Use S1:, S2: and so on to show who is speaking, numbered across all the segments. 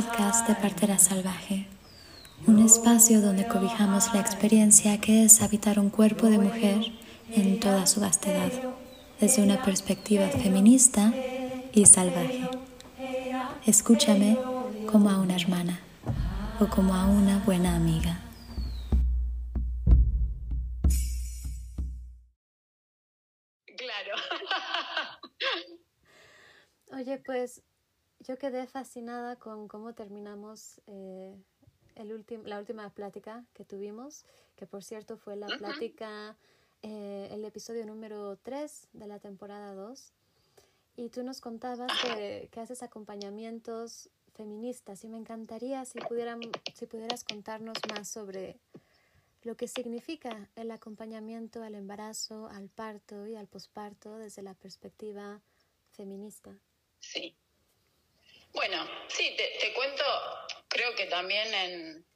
S1: podcast de Partera Salvaje, un espacio donde cobijamos la experiencia que es habitar un cuerpo de mujer en toda su vastedad, desde una perspectiva feminista y salvaje. Escúchame como a una hermana o como a una buena amiga.
S2: Claro.
S3: Oye, pues yo quedé fascinada con cómo terminamos eh, el la última plática que tuvimos, que por cierto fue la plática, eh, el episodio número 3 de la temporada 2. Y tú nos contabas que, que, haces acompañamientos feministas y me encantaría si, pudieran, si pudieras contarnos más sobre lo que significa el acompañamiento al embarazo, al parto y al posparto desde la perspectiva feminista.
S2: Sí. Bueno, sí, te, cuento, creo que también en,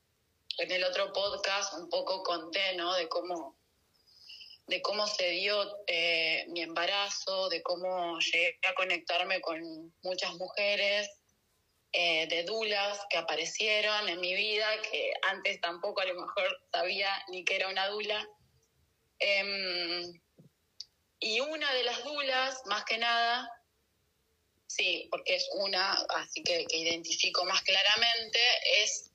S2: en, el otro podcast un poco conté, ¿no? De cómo, de cómo se dio eh, mi embarazo, de cómo llegué a conectarme con muchas mujeres, eh, de dulas que aparecieron en mi vida, que antes tampoco a lo mejor sabía ni que era una dula. Em, y una de las dulas, más que nada, sí, porque es una, así que, que identifico más claramente, es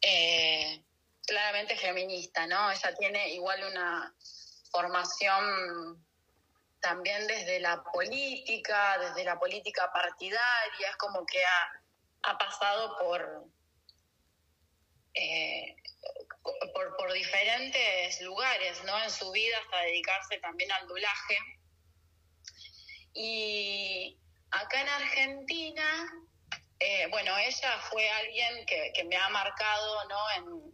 S2: eh, claramente feminista, ¿no? Ella tiene igual una formación también desde la política, desde la política partidaria, es como que ha, ha pasado por, eh, por, por, diferentes lugares, ¿no? En su vida hasta dedicarse también al dulaje. Y Acá en Argentina, eh, bueno, ella fue alguien que, me ha marcado ¿no?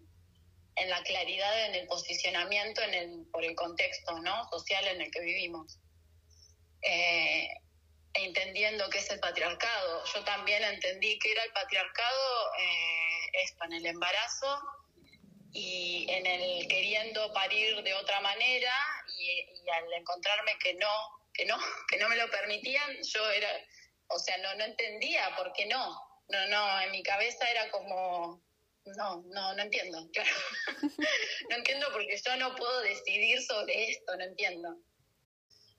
S2: en, la claridad, en el posicionamiento, en el, por el contexto ¿no? social en el que vivimos. Eh, entendiendo qué es el patriarcado. Yo también entendí que era el patriarcado eh, esto, en el embarazo y en el queriendo parir de otra manera y al encontrarme que no que no, que no me lo permitían, yo era, o sea, no, no entendía por qué no. No, no, en mi cabeza era como, no, no, no entiendo, claro. no entiendo porque yo no puedo decidir sobre esto, no entiendo.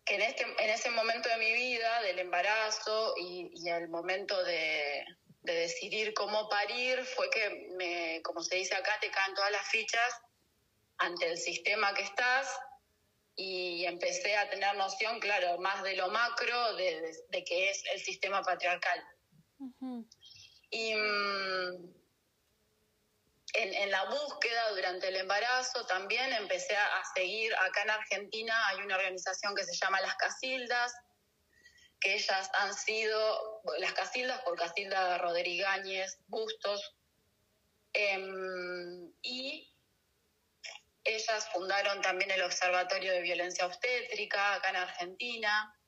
S2: Que en, este, en ese momento de mi vida, del embarazo y, y el momento de, de decidir cómo parir, fue que, me, como se dice acá, te caen todas las fichas ante el sistema que estás y empecé a tener noción, claro, más de lo macro, de, de, que es el sistema patriarcal. Y mm, en, en, la búsqueda durante el embarazo también empecé a, seguir, acá en Argentina hay una organización que se llama Las Casildas, que ellas han sido, las Casildas por Casilda Rodríguez Bustos, em, y ellas fundaron también el Observatorio de Violencia Obstétrica acá en Argentina.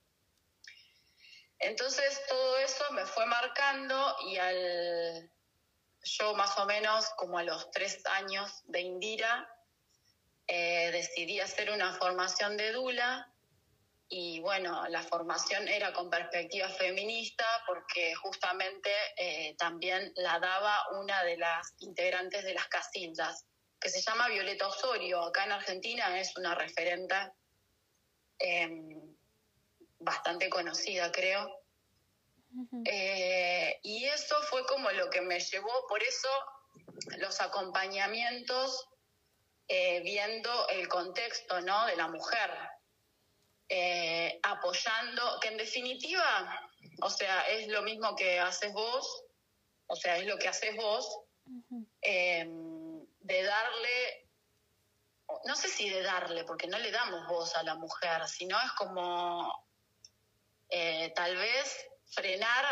S2: Entonces todo eso me fue marcando y al yo más o menos como a los tres años de Indira eh, decidí hacer una formación de Dula y bueno, la formación era con perspectiva feminista porque justamente eh, también la daba una de las integrantes de las casildas que se llama Violeta Osorio. Acá en Argentina es una referente em, bastante conocida, creo. Eh, y eso fue como lo que me llevó, por eso los acompañamientos, eh, viendo el contexto ¿no? de la mujer, eh, apoyando, que en definitiva, o sea, es lo mismo que haces vos, o sea, es lo que haces vos de darle, no sé si de darle, porque no le damos voz a la mujer, sino es como eh, tal vez frenar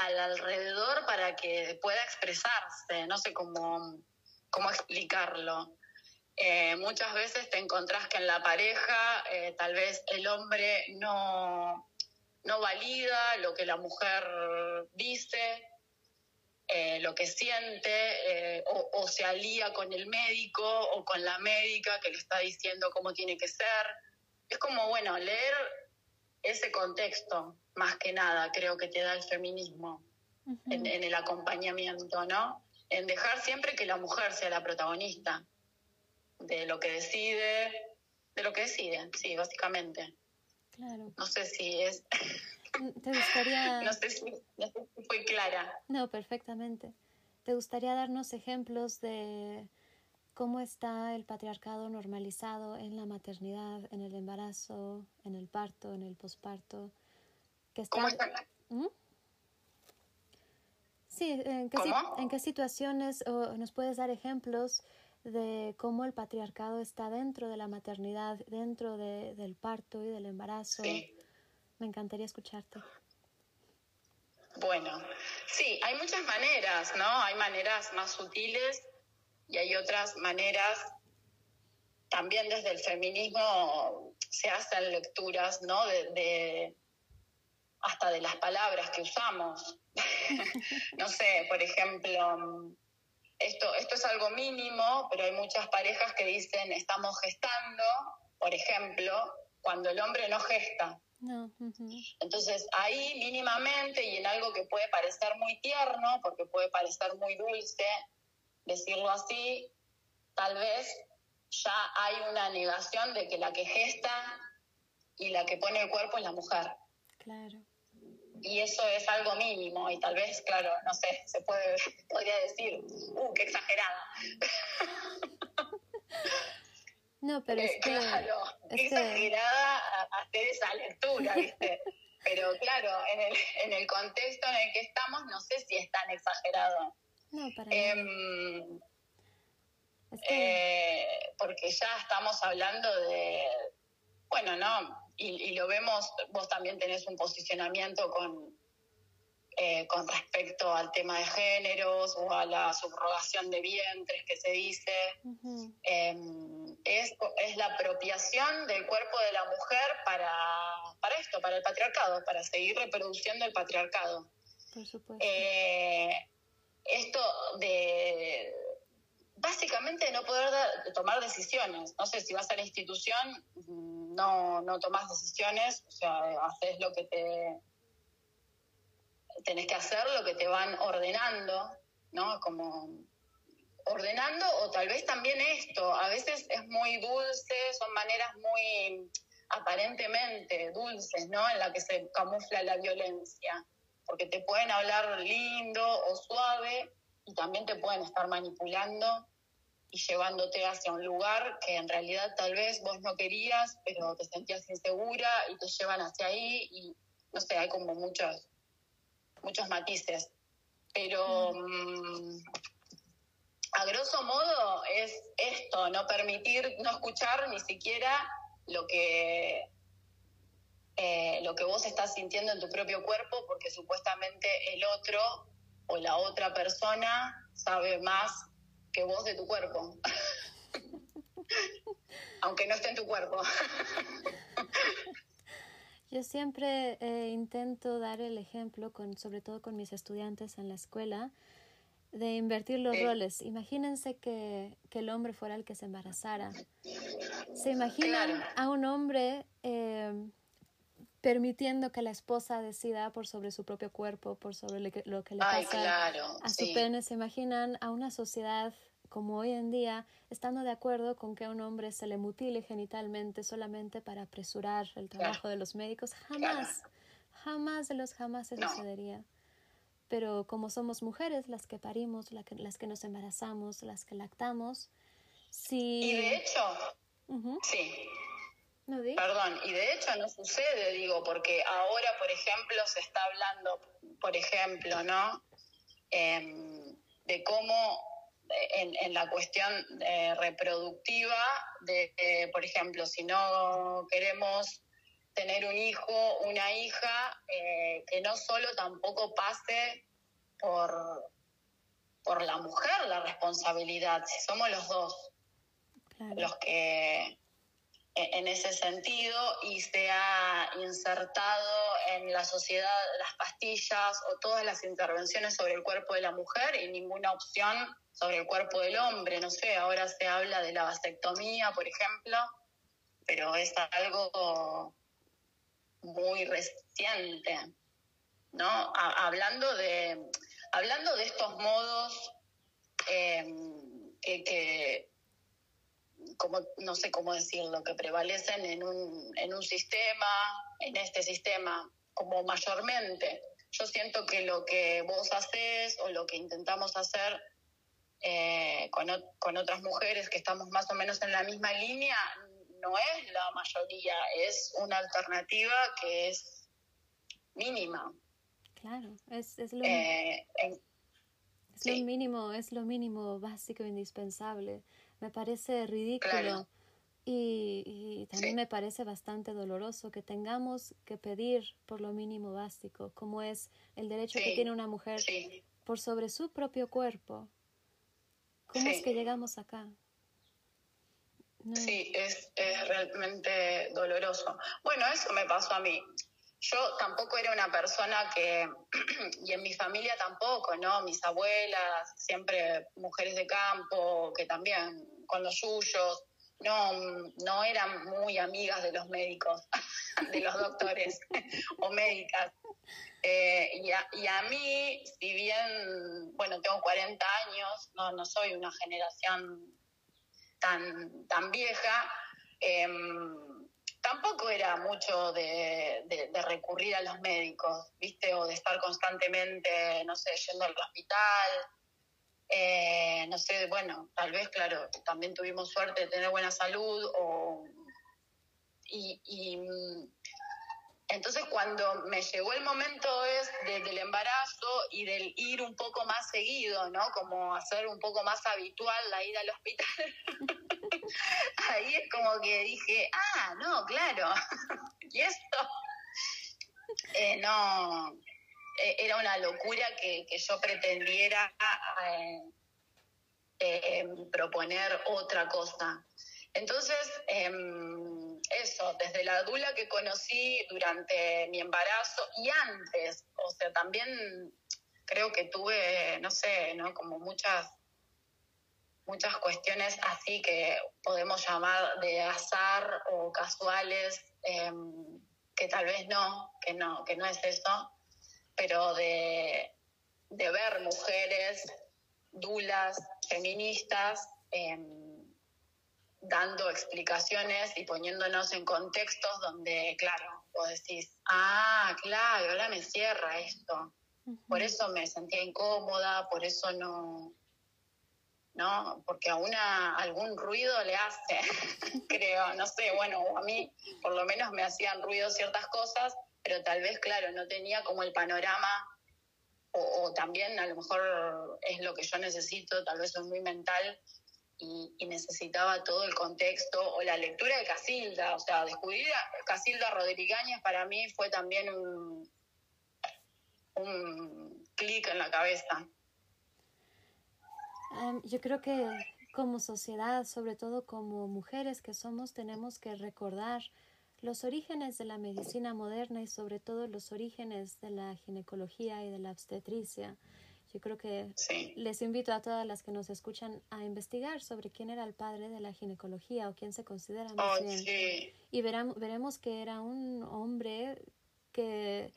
S2: al, alrededor para que pueda expresarse, no sé cómo, cómo explicarlo. Eh, muchas veces te encontrás que en la pareja eh, tal vez el hombre no, no valida lo que la mujer dice, eh, lo que siente eh, o, se alía con el médico o con la médica que le está diciendo cómo tiene que ser. Es como, bueno, leer ese contexto, más que nada, creo que te da el feminismo. en, en el acompañamiento, ¿no? En dejar siempre que la mujer sea la protagonista de lo que decide, de lo que decide, sí, básicamente.
S3: Claro.
S2: No sé si es...
S3: ¿Te gustaría...?
S2: no, sé si, no sé si fui clara.
S3: No, perfectamente. ¿Te gustaría darnos ejemplos de cómo está el patriarcado normalizado en la maternidad, en el embarazo, en el parto, en el posparto?
S2: ¿Cómo está?
S3: ¿Mm? Sí, ¿en qué,
S2: ¿Cómo?
S3: ¿en qué situaciones o nos puedes dar ejemplos de cómo el patriarcado está dentro de la maternidad, dentro de, del parto y del embarazo?
S2: Sí.
S3: Me encantaría escucharte.
S2: Bueno, sí, hay muchas maneras, ¿no? Hay maneras más sutiles y hay otras maneras, también desde el feminismo se hacen lecturas, ¿no? De, de hasta de las palabras que usamos. no sé, por ejemplo, esto, esto es algo mínimo, pero hay muchas parejas que dicen estamos gestando, por ejemplo, cuando el hombre no gesta.
S3: No.
S2: Entonces ahí mínimamente y en algo que puede parecer muy tierno, porque puede parecer muy dulce, decirlo así, tal vez ya hay una negación de que la que gesta y la que pone el cuerpo es la mujer.
S3: Claro.
S2: Y eso es algo mínimo y tal vez, claro, no sé, se puede, podría decir, uh, qué exagerada.
S3: No, pero es
S2: Eh,
S3: que...
S2: claro,
S3: es que-
S2: exagerada a- hacer esa lectura, ¿viste? Pero claro, en el, en el contexto en el que estamos, no sé si es tan exagerado.
S3: No, para nada.
S2: Em,
S3: Es que...
S2: eh, porque ya estamos hablando de, bueno, ¿no? Y, y lo vemos, vos también tenés un posicionamiento con, eh, con respecto al tema de géneros o a la subrogación de vientres que se dice. Eh, es, es la apropiación del cuerpo de la mujer para, para esto, para el patriarcado, para seguir reproduciendo el patriarcado.
S3: por supuesto.
S2: Eh, esto de básicamente no poder tomar decisiones. No sé, si vas a la institución, no, no tomas decisiones, o sea, haces lo que te tenés que hacer, lo que te van ordenando, ¿no? Como ordenando o tal vez también esto, a veces es muy dulce, son maneras muy aparentemente dulces, ¿no? En la que se camufla la violencia, porque te pueden hablar lindo o suave y también te pueden estar manipulando y llevándote hacia un lugar que en realidad tal vez vos no querías, pero te sentías insegura y te llevan hacia ahí y no sé, hay como muchos muchos matices. Pero mm, a grosso modo es esto, no permitir, no escuchar ni siquiera lo que eh, lo que vos estás sintiendo en tu propio cuerpo, porque supuestamente el otro o la otra persona sabe más que vos de tu cuerpo. Aunque no esté en tu cuerpo.
S3: Yo siempre eh, intento dar el ejemplo, con, sobre todo con mis estudiantes en la escuela, de invertir los roles. Imagínense que, que el hombre fuera el que se embarazara. ¿Se imaginan
S2: Claro.
S3: a un hombre eh, permitiendo que la esposa decida por sobre su propio cuerpo, por sobre le- lo que le
S2: Ay,
S3: pasa
S2: claro.
S3: a su
S2: sí.
S3: pene? ¿Se imaginan a una sociedad como hoy en día estando de acuerdo con que a un hombre se le mutile genitalmente solamente para apresurar el trabajo de los médicos? Jamás, jamás de los jamás se
S2: No.
S3: sucedería. Pero como somos mujeres las que parimos, la que- las que nos embarazamos, las que lactamos, si...
S2: Y de hecho,
S3: Ujú.
S2: sí,
S3: ¿No?
S2: Perdón, y de hecho no sucede, digo, porque ahora, por ejemplo, se está hablando, por ejemplo, ¿no? Em, de cómo eh, en, en la cuestión eh, reproductiva, de, eh, por ejemplo, si no queremos tener un hijo, una hija, eh, que no solo tampoco pase por, por la mujer la responsabilidad, si somos los dos
S3: Claro.
S2: los que e- en ese sentido y se ha insertado en la sociedad las pastillas o todas las intervenciones sobre el cuerpo de la mujer y ninguna opción sobre el cuerpo del hombre. No sé, ahora se habla de la vasectomía, por ejemplo, pero es algo muy reciente. ¿no? hablando, de, hablando de estos modos em, que, como, no sé cómo decirlo, que prevalecen en un, en un sistema, en este sistema, como mayormente. Yo siento que lo que vos haces o lo que intentamos hacer eh, con, con otras mujeres que estamos más o menos en la misma línea no es la mayoría, es una alternativa que es mínima.
S3: Claro, es, es, lo, eh, es lo mínimo, es lo mínimo básico indispensable. Me parece ridículo y, también me parece bastante doloroso que tengamos que pedir por lo mínimo básico, como es el derecho que tiene una mujer por sobre su propio cuerpo. ¿Cómo es que llegamos acá?
S2: Sí, es, es realmente doloroso. Bueno, eso me pasó a mí. Yo tampoco era una persona que, y en mi familia tampoco, ¿no? Mis abuelas, siempre mujeres de campo, que también con los suyos, no, no eran muy amigas de los médicos, de los doctores o médicas. Eh, y, a, y, a, mí, si bien, bueno, tengo 40 años, no, no soy una generación tan, tan vieja, em, tampoco era mucho de, recurrir a los médicos, ¿viste? O de estar constantemente, no sé, yendo al hospital. Eh, no sé, bueno, tal vez, claro, también tuvimos suerte de tener buena salud o, y, cuando me llegó el momento es del embarazo y del ir un poco más seguido, ¿no? Como hacer un poco más habitual la ida al hospital. Ahí es como que dije, ah, no, claro. y esto, eh, no, eh, era una locura que, yo pretendiera eh, proponer otra cosa. Entonces, em, eso, desde la dula que conocí durante mi embarazo y antes, o sea, también creo que tuve, no sé, ¿no? Como muchas muchas cuestiones así que podemos llamar de azar o casuales, em, que tal vez no, que no, que no es eso, pero de, de ver mujeres dulas, feministas, eh, dando explicaciones y poniéndonos en contextos donde, claro, vos decís, ah, claro, ahora me cierra esto. Por eso me sentía incómoda, por eso no, ¿no? Porque a una algún ruido le hace, creo, no sé, bueno, a mí por lo menos me hacían ruido ciertas cosas, pero tal vez, claro, no tenía como el panorama, o, o también a lo mejor es lo que yo necesito, tal vez soy muy mental, y, necesitaba todo el contexto o la lectura de Casilda. O sea, descubrir a Casilda Rodríguez para mí fue también un, un clic en la cabeza.
S3: yo creo que como sociedad, sobre todo como mujeres que somos, tenemos que recordar los orígenes de la medicina moderna y sobre todo los orígenes de la ginecología y de la obstetricia. Yo creo que les invito a todas las que nos escuchan a investigar sobre quién era el padre de la ginecología o quién se considera más bien. Y veremos, veremos que era un hombre que,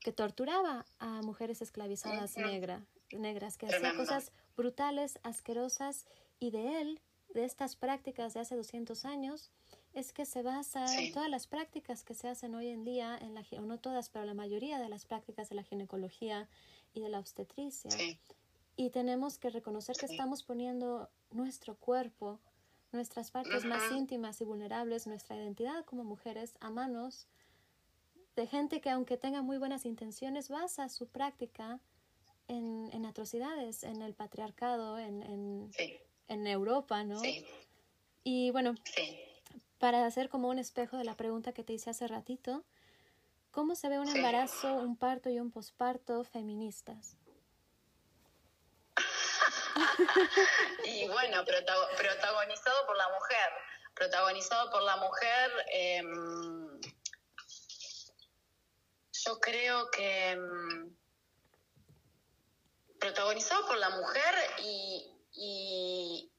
S3: que torturaba a mujeres esclavizadas negras, que hacía cosas brutales, asquerosas, y de él, de estas prácticas de hace 200 años, es que se basa en todas las prácticas que se hacen hoy en día, en la, o no todas, pero la mayoría de las prácticas de la ginecología y de la obstetricia. Y tenemos que reconocer que estamos poniendo nuestro cuerpo, nuestras partes más íntimas y vulnerables, nuestra identidad como mujeres a manos de gente que aunque tenga muy buenas intenciones basa su práctica en, en atrocidades, en el patriarcado, en, en, en Europa, ¿no? Y bueno, para hacer como un espejo de la pregunta que te hice hace ratito, ¿Cómo se ve un embarazo, un parto y un posparto feministas?
S2: y bueno, protagonizado por la mujer. Protagonizado por la mujer, em, yo creo que em, protagonizado por la mujer y, y,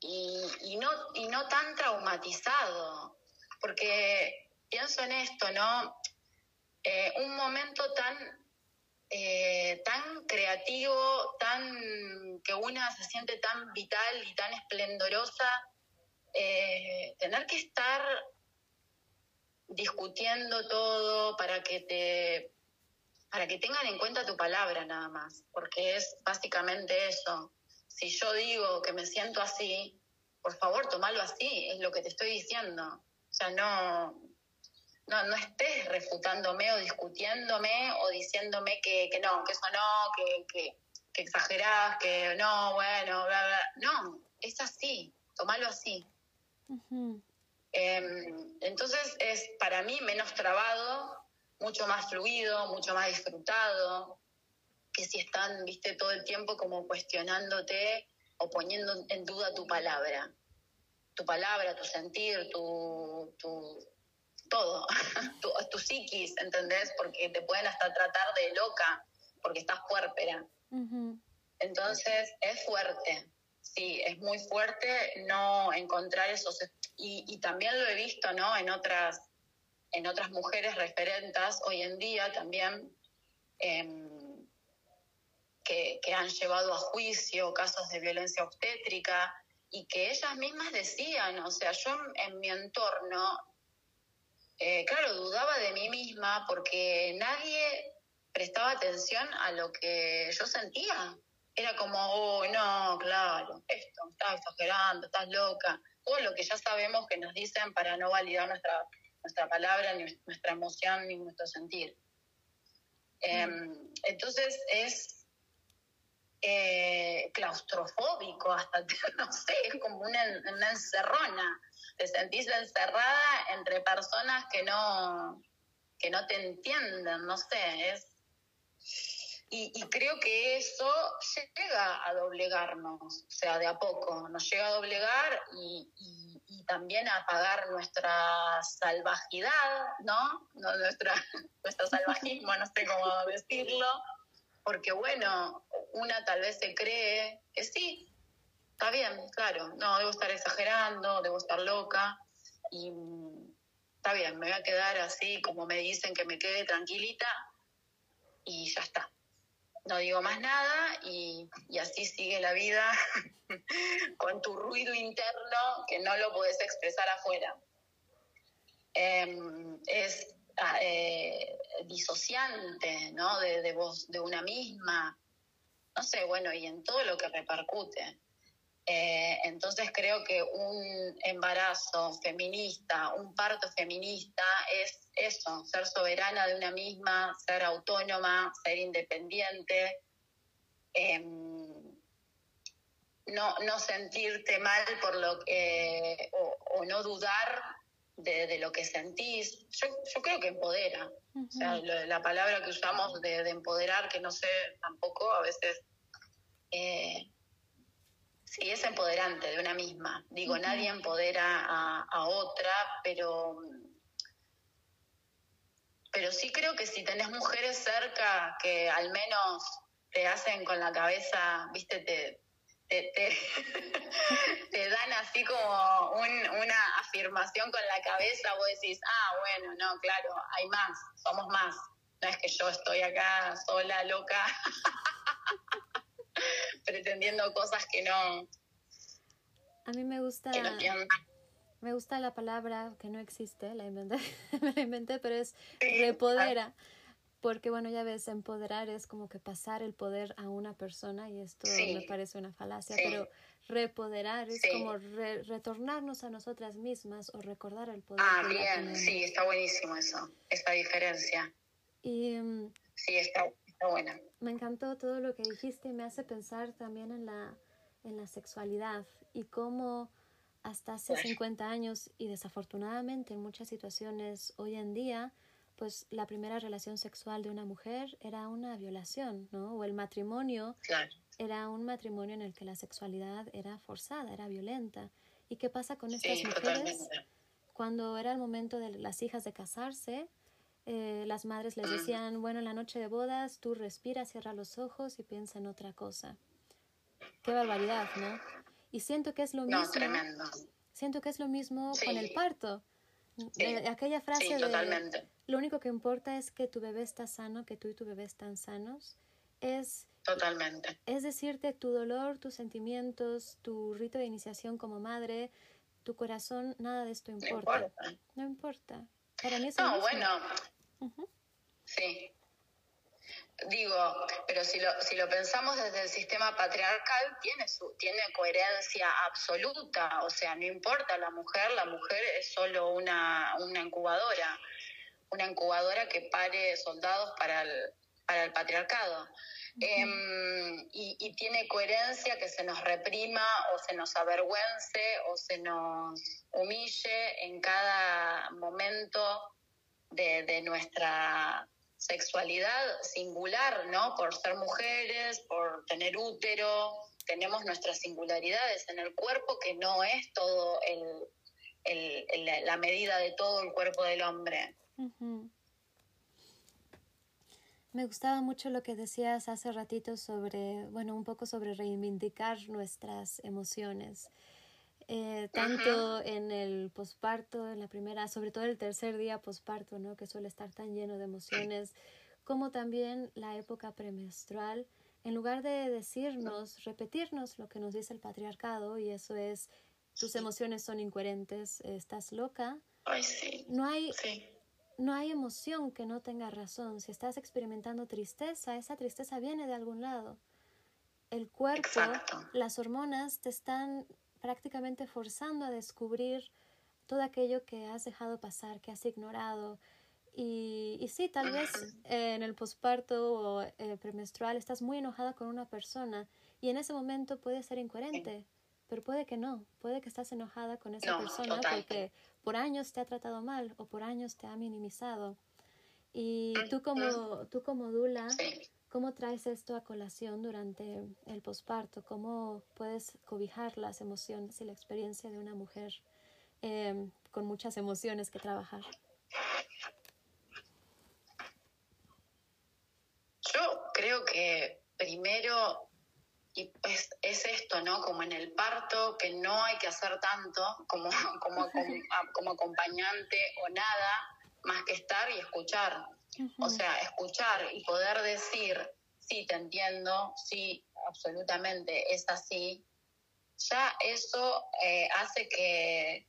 S2: y, no, y no tan traumatizado. Porque pienso en esto, ¿no? Eh, un momento tan eh, tan creativo, tan que una se siente tan vital y tan esplendorosa, eh, tener que estar discutiendo todo para que te para que tengan en cuenta tu palabra nada más, porque es básicamente eso. Si yo digo que me siento así, por favor, tomalo así, es lo que te estoy diciendo. O sea, no, no, no estés refutándome o discutiéndome o diciéndome que, que no, que eso no, que, que, que exagerás, que no, bueno, bla, bla. No, es así, tomalo así. Em, entonces es para mí menos trabado, mucho más fluido, mucho más disfrutado, que si están, viste, todo el tiempo como cuestionándote o poniendo en duda tu palabra. Tu palabra, tu sentir, tu, tu todo, tu, tu psiquis, ¿entendés? Porque te pueden hasta tratar de loca porque estás puérpera. Entonces es fuerte, sí, es muy fuerte no encontrar esos... Y, y también lo he visto, ¿no? En otras en otras mujeres referentas hoy en día también em, que, han llevado a juicio casos de violencia obstétrica y que ellas mismas decían, o sea, yo en, mi entorno, eh, claro, dudaba de mí misma porque nadie prestaba atención a lo que yo sentía. Era como, oh, no, claro, esto, estás exagerando, estás loca. Todo lo que ya sabemos que nos dicen para no validar nuestra nuestra palabra, ni nuestra emoción, ni nuestro sentir. Em, entonces es eh, claustrofóbico, hasta, no sé, es como una, encerrona. Te sentís encerrada entre personas que no, que no te entienden, no sé, es... Y, creo que eso llega a doblegarnos, o sea, de a poco, nos llega a doblegar y y también apagar nuestra salvajidad, ¿no? no nuestra, nuestro salvajismo, no sé cómo decirlo, porque bueno, una tal vez se cree que sí, está bien, claro, no, debo estar exagerando, debo estar loca, y está bien, me voy a quedar así como me dicen que me quede tranquilita, y ya está no digo más nada y, así sigue la vida con tu ruido interno que no lo puedes expresar afuera. Em, es ah, eh, disociante, ¿no? De, de vos, de una misma, no sé, bueno, y en todo lo que repercute. Eh, entonces creo que un embarazo feminista, un parto feminista es eso, ser soberana de una misma, ser autónoma, ser independiente, em, no, no sentirte mal por lo que, o, no dudar de, lo que sentís. Yo, yo creo que empodera. o sea, la palabra que usamos de, empoderar, que no sé tampoco, a veces... Eh, Sí, es empoderante de una misma. Digo, nadie empodera a, otra, pero, pero sí creo que si tenés mujeres cerca que al menos te hacen con la cabeza, viste, te, te, dan así como una afirmación con la cabeza, vos decís, ah, bueno, no, claro, hay más, somos más. No es que yo estoy acá sola, loca. pretendiendo cosas que no.
S3: A mí me gusta. me gusta la palabra que no existe, la inventé, me la inventé, pero es repodera. Porque, bueno, ya ves, empoderar es como que pasar el poder a una persona y esto me parece una falacia, pero repoderar es como retornarnos a nosotras mismas o recordar el poder.
S2: Ah, bien, sí, está buenísimo eso, esta diferencia.
S3: Y, mm,
S2: sí, está,
S3: me encantó todo lo que dijiste y me hace pensar también en la, en la sexualidad y cómo hasta hace 50 años y desafortunadamente en muchas situaciones hoy en día, pues la primera relación sexual de una mujer era una violación, ¿no? O el matrimonio era un matrimonio en el que la sexualidad era forzada, era violenta. ¿Y qué pasa con estas mujeres? Cuando era el momento de las hijas de casarse, eh, las madres les decían, bueno, en la noche de bodas tú respira, cierra los ojos y piensa en otra cosa. Qué barbaridad, ¿no? Y siento que es lo mismo. Siento que es lo mismo con el parto, Aquella frase de lo único que importa es que tu bebé está sano, que tú y tu bebé están sanos, es
S2: Totalmente.
S3: Es decirte tu dolor, tus sentimientos, tu rito de iniciación como madre, tu corazón, nada de esto importa. No importa. Para mí es
S2: No, bueno. Sí. Digo, pero si lo, si lo pensamos desde el sistema patriarcal, tiene, su, tiene coherencia absoluta. O sea, no importa la mujer, la mujer es solo una, una incubadora. Una incubadora que pare soldados para el, para el patriarcado. Em, y, tiene coherencia que se nos reprima o se nos avergüence o se nos humille en cada momento de, nuestra sexualidad singular, ¿no? Por ser mujeres, por tener útero, tenemos nuestras singularidades en el cuerpo que no es todo el, la medida de todo el cuerpo del hombre.
S3: Me gustaba mucho lo que decías hace ratito sobre, bueno, un poco sobre reivindicar nuestras emociones. Eh, tanto en el posparto, en la primera, sobre todo el tercer día posparto, ¿no? que suele estar tan lleno de emociones, como también la época premenstrual, en lugar de decirnos, repetirnos lo que nos dice el patriarcado, y eso es, tus emociones son incoherentes, estás loca, no hay no hay emoción que no tenga razón. Si estás experimentando tristeza, esa tristeza viene de algún lado. El cuerpo, las hormonas te están prácticamente forzando a descubrir todo aquello que has dejado pasar, que has ignorado. Y, y sí, tal vez en el posparto o eh, premenstrual estás muy enojada con una persona y en ese momento puede ser incoherente, pero puede que no, puede que estás enojada con esa persona porque por años te ha tratado mal o por años te ha minimizado. Y tú como, tú como Dula, ¿cómo traes esto a colación durante el posparto? ¿Cómo puedes cobijar las emociones y la experiencia de una mujer em, con muchas emociones que trabajar?
S2: Yo creo que primero y pues es esto, ¿no? Como en el parto, que no hay que hacer tanto como, como, como, acompañante o nada, más que estar y escuchar. O sea, escuchar y poder decir, sí, te entiendo, sí, absolutamente, es así, ya eso eh, hace que,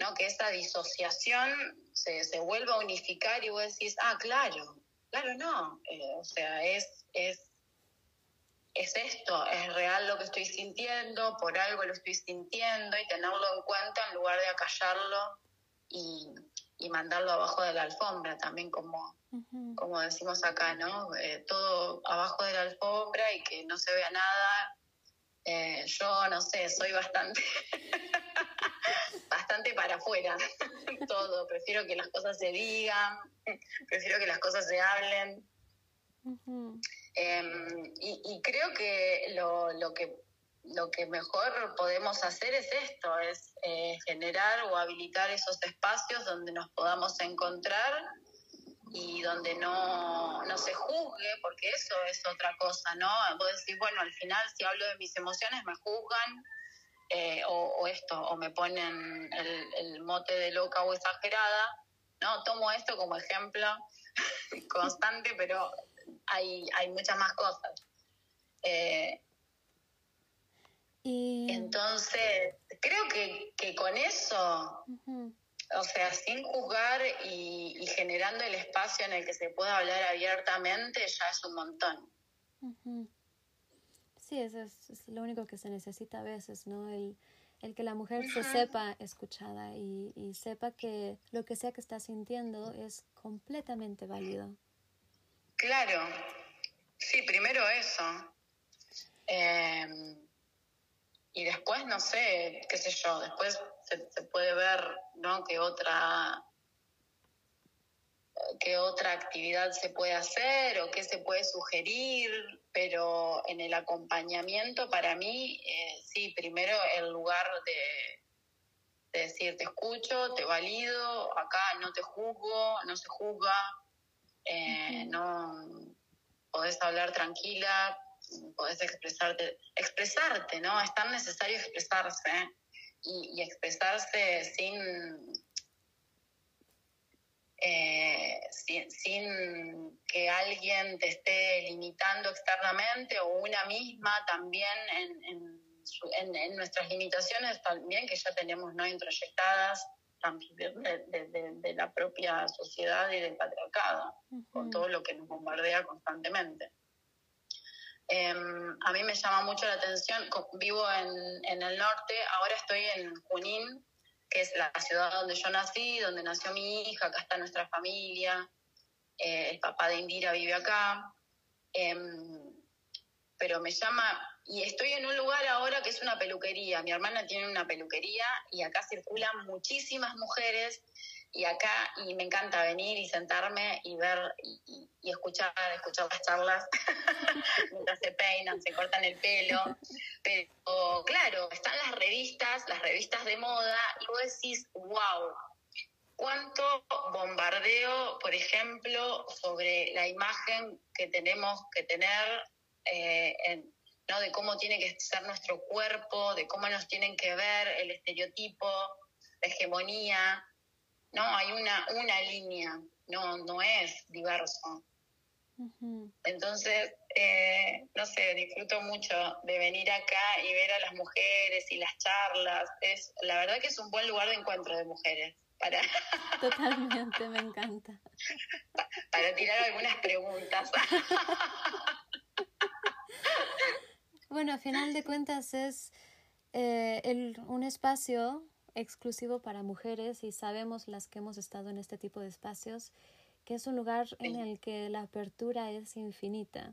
S2: ¿no? que esa disociación se, se vuelva a unificar y vos decís, ah, claro, claro, no, eh, o sea, es, es es esto, es real lo que estoy sintiendo, por algo lo estoy sintiendo y tenerlo en cuenta en lugar de acallarlo y, mandarlo abajo de la alfombra también como, como decimos acá, ¿no? Eh, todo abajo de la alfombra y que no se vea nada. Eh, yo no sé, soy bastante, bastante para afuera, todo. Prefiero que las cosas se digan, prefiero que las cosas se hablen. Em, y, creo que lo, lo, que lo que mejor podemos hacer es esto, es eh, generar o habilitar esos espacios donde nos podamos encontrar y donde no, no se juzgue, porque eso es otra cosa, ¿no? Vos decís, bueno, al final si hablo de mis emociones me juzgan eh, o, esto, o me ponen el, el mote de loca o exagerada, ¿no? Tomo esto como ejemplo constante, pero hay, hay muchas más cosas. Eh, y... Entonces, creo que, que con eso, o sea, sin juzgar y, generando el espacio en el que se pueda hablar abiertamente, ya es un montón.
S3: Sí, eso es, lo único que se necesita a veces, ¿no? El, el que la mujer se sepa escuchada y, y, sepa que lo que sea que está sintiendo es completamente válido.
S2: Claro, sí, primero eso. Em, y después, no sé, qué sé yo, después se, puede ver, ¿no? Que otra qué otra actividad se puede hacer o qué se puede sugerir, pero en el acompañamiento para mí, eh, sí, primero el lugar de, de, decir te escucho, te valido, acá no te juzgo, no se juzga, eh, no podés hablar tranquila, podés expresarte, expresarte, ¿no? Es tan necesario expresarse y, expresarse sin, sin, que alguien te esté limitando externamente o una misma también en, en, nuestras limitaciones también que ya tenemos no introyectadas de, de, la propia sociedad y del patriarcado, con todo lo que nos bombardea constantemente. Em, a mí me llama mucho la atención, vivo en, en el norte, ahora estoy en Junín, que es la ciudad donde yo nací, donde nació mi hija, acá está nuestra familia, eh, el papá de Indira vive acá, em, pero me llama, y estoy en un lugar ahora que es una peluquería, mi hermana tiene una peluquería y acá circulan muchísimas mujeres y acá y me encanta venir y sentarme y ver y, escuchar, escuchar las charlas mientras se peinan, se cortan el pelo. Pero claro, están las revistas, las revistas de moda, y vos decís, wow, cuánto bombardeo, por ejemplo, sobre la imagen que tenemos que tener, eh, ¿no? de cómo tiene que ser nuestro cuerpo, de cómo nos tienen que ver, el estereotipo, la hegemonía no, hay una, una línea, no, no es diverso. Entonces, eh, no sé, disfruto mucho de venir acá y ver a las mujeres y las charlas. Es, la verdad que es un buen lugar de encuentro de mujeres. Para
S3: Totalmente, me encanta.
S2: Para tirar algunas preguntas.
S3: Bueno, a final de cuentas es eh, el, un espacio exclusivo para mujeres y sabemos las que hemos estado en este tipo de espacios que es un lugar en el que la apertura es infinita.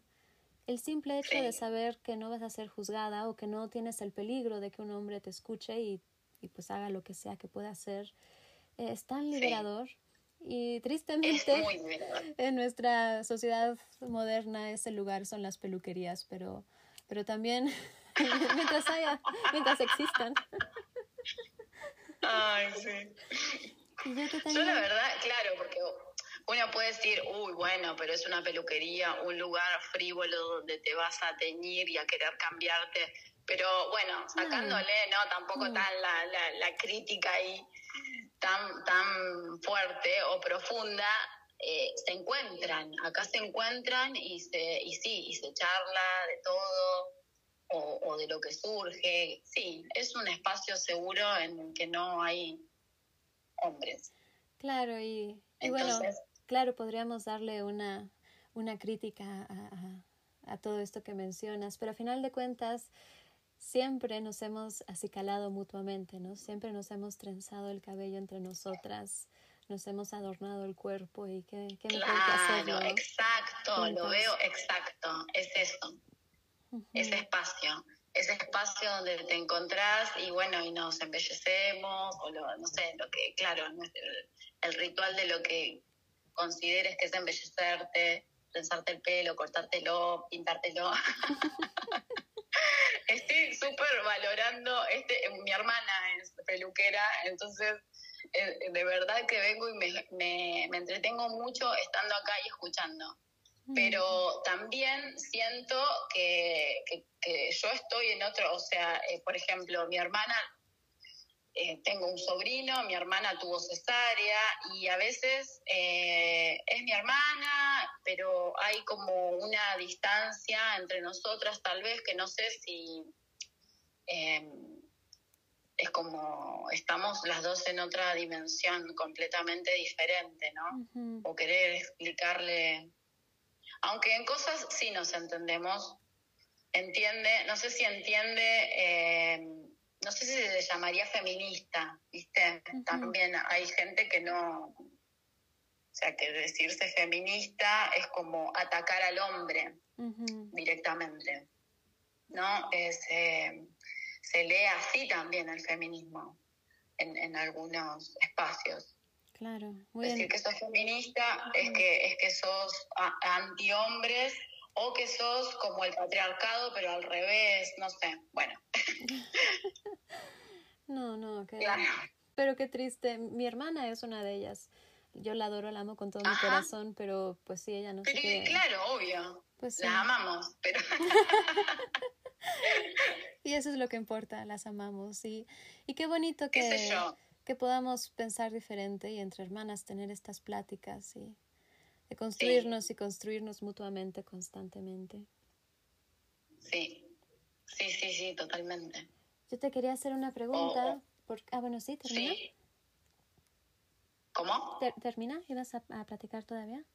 S3: El simple hecho de saber que no vas a ser juzgada o que no tienes el peligro de que un hombre te escuche y, y pues haga lo que sea que pueda hacer eh, es tan liberador. Y tristemente en nuestra sociedad moderna ese lugar son las peluquerías, pero, pero también mientras haya, mientras existan.
S2: Ay, sí. Yo la verdad, claro, porque uno puede decir, uy, bueno, pero es una peluquería, un lugar frívolo donde te vas a teñir y a querer cambiarte. Pero bueno, sacándole, ¿no? Tampoco mm. tan la, la, crítica ahí tan, tan fuerte o profunda, eh, se encuentran, acá se encuentran y, se, y sí, y se charla de todo o, de lo que surge. Sí, es un espacio seguro en el que no hay hombres.
S3: Claro, y, bueno, claro, podríamos darle una, una crítica a, a, todo esto que mencionas, pero a final de cuentas siempre nos hemos acicalado mutuamente, ¿no? Siempre nos hemos trenzado el cabello entre nosotras, nos hemos adornado el cuerpo y qué, qué
S2: mejor que hacerlo. Exacto, lo veo exacto, es eso ese espacio, ese espacio donde te encontrás y bueno, y nos embellecemos, o lo, no sé, lo que, claro, el, ritual de lo que consideres que es embellecerte, pensarte el pelo, cortártelo, pintártelo. Estoy súper valorando, este, mi hermana es peluquera, entonces eh, de verdad que vengo y me, me, me entretengo mucho estando acá y escuchando. Pero también siento que, yo estoy en otro, o sea, eh, por ejemplo, mi hermana, eh, tengo un sobrino, mi hermana tuvo cesárea y a veces es mi hermana, pero hay como una distancia entre nosotras tal vez que no sé si es como estamos las dos en otra dimensión completamente diferente, ¿no? O querer explicarle aunque en cosas sí nos entendemos, entiende, no sé si entiende, eh, no sé si se llamaría feminista, ¿viste? También hay gente que no, o sea, que decirse feminista es como atacar al hombre directamente, ¿no? Eh, se lee así también el feminismo en, en algunos espacios.
S3: Claro,
S2: Decir que sos feminista es que, es que sos anti-hombres o que sos como el patriarcado, pero al revés, no sé, bueno.
S3: no, no, que... Pero qué triste. Mi hermana es una de ellas. Yo la adoro, la amo con todo mi corazón, pero pues sí, ella no
S2: pero, Claro, obvio. Pues La amamos, pero...
S3: y eso es lo que importa, las amamos. Y, y qué bonito que... Que podamos pensar diferente y entre hermanas tener estas pláticas y de construirnos y construirnos mutuamente constantemente.
S2: Sí, sí, sí, sí, totalmente.
S3: Yo te quería hacer una pregunta. Por... Ah, bueno, sí, termina. Sí.
S2: ¿Cómo?
S3: ¿Termina? ¿Ibas a, a platicar todavía?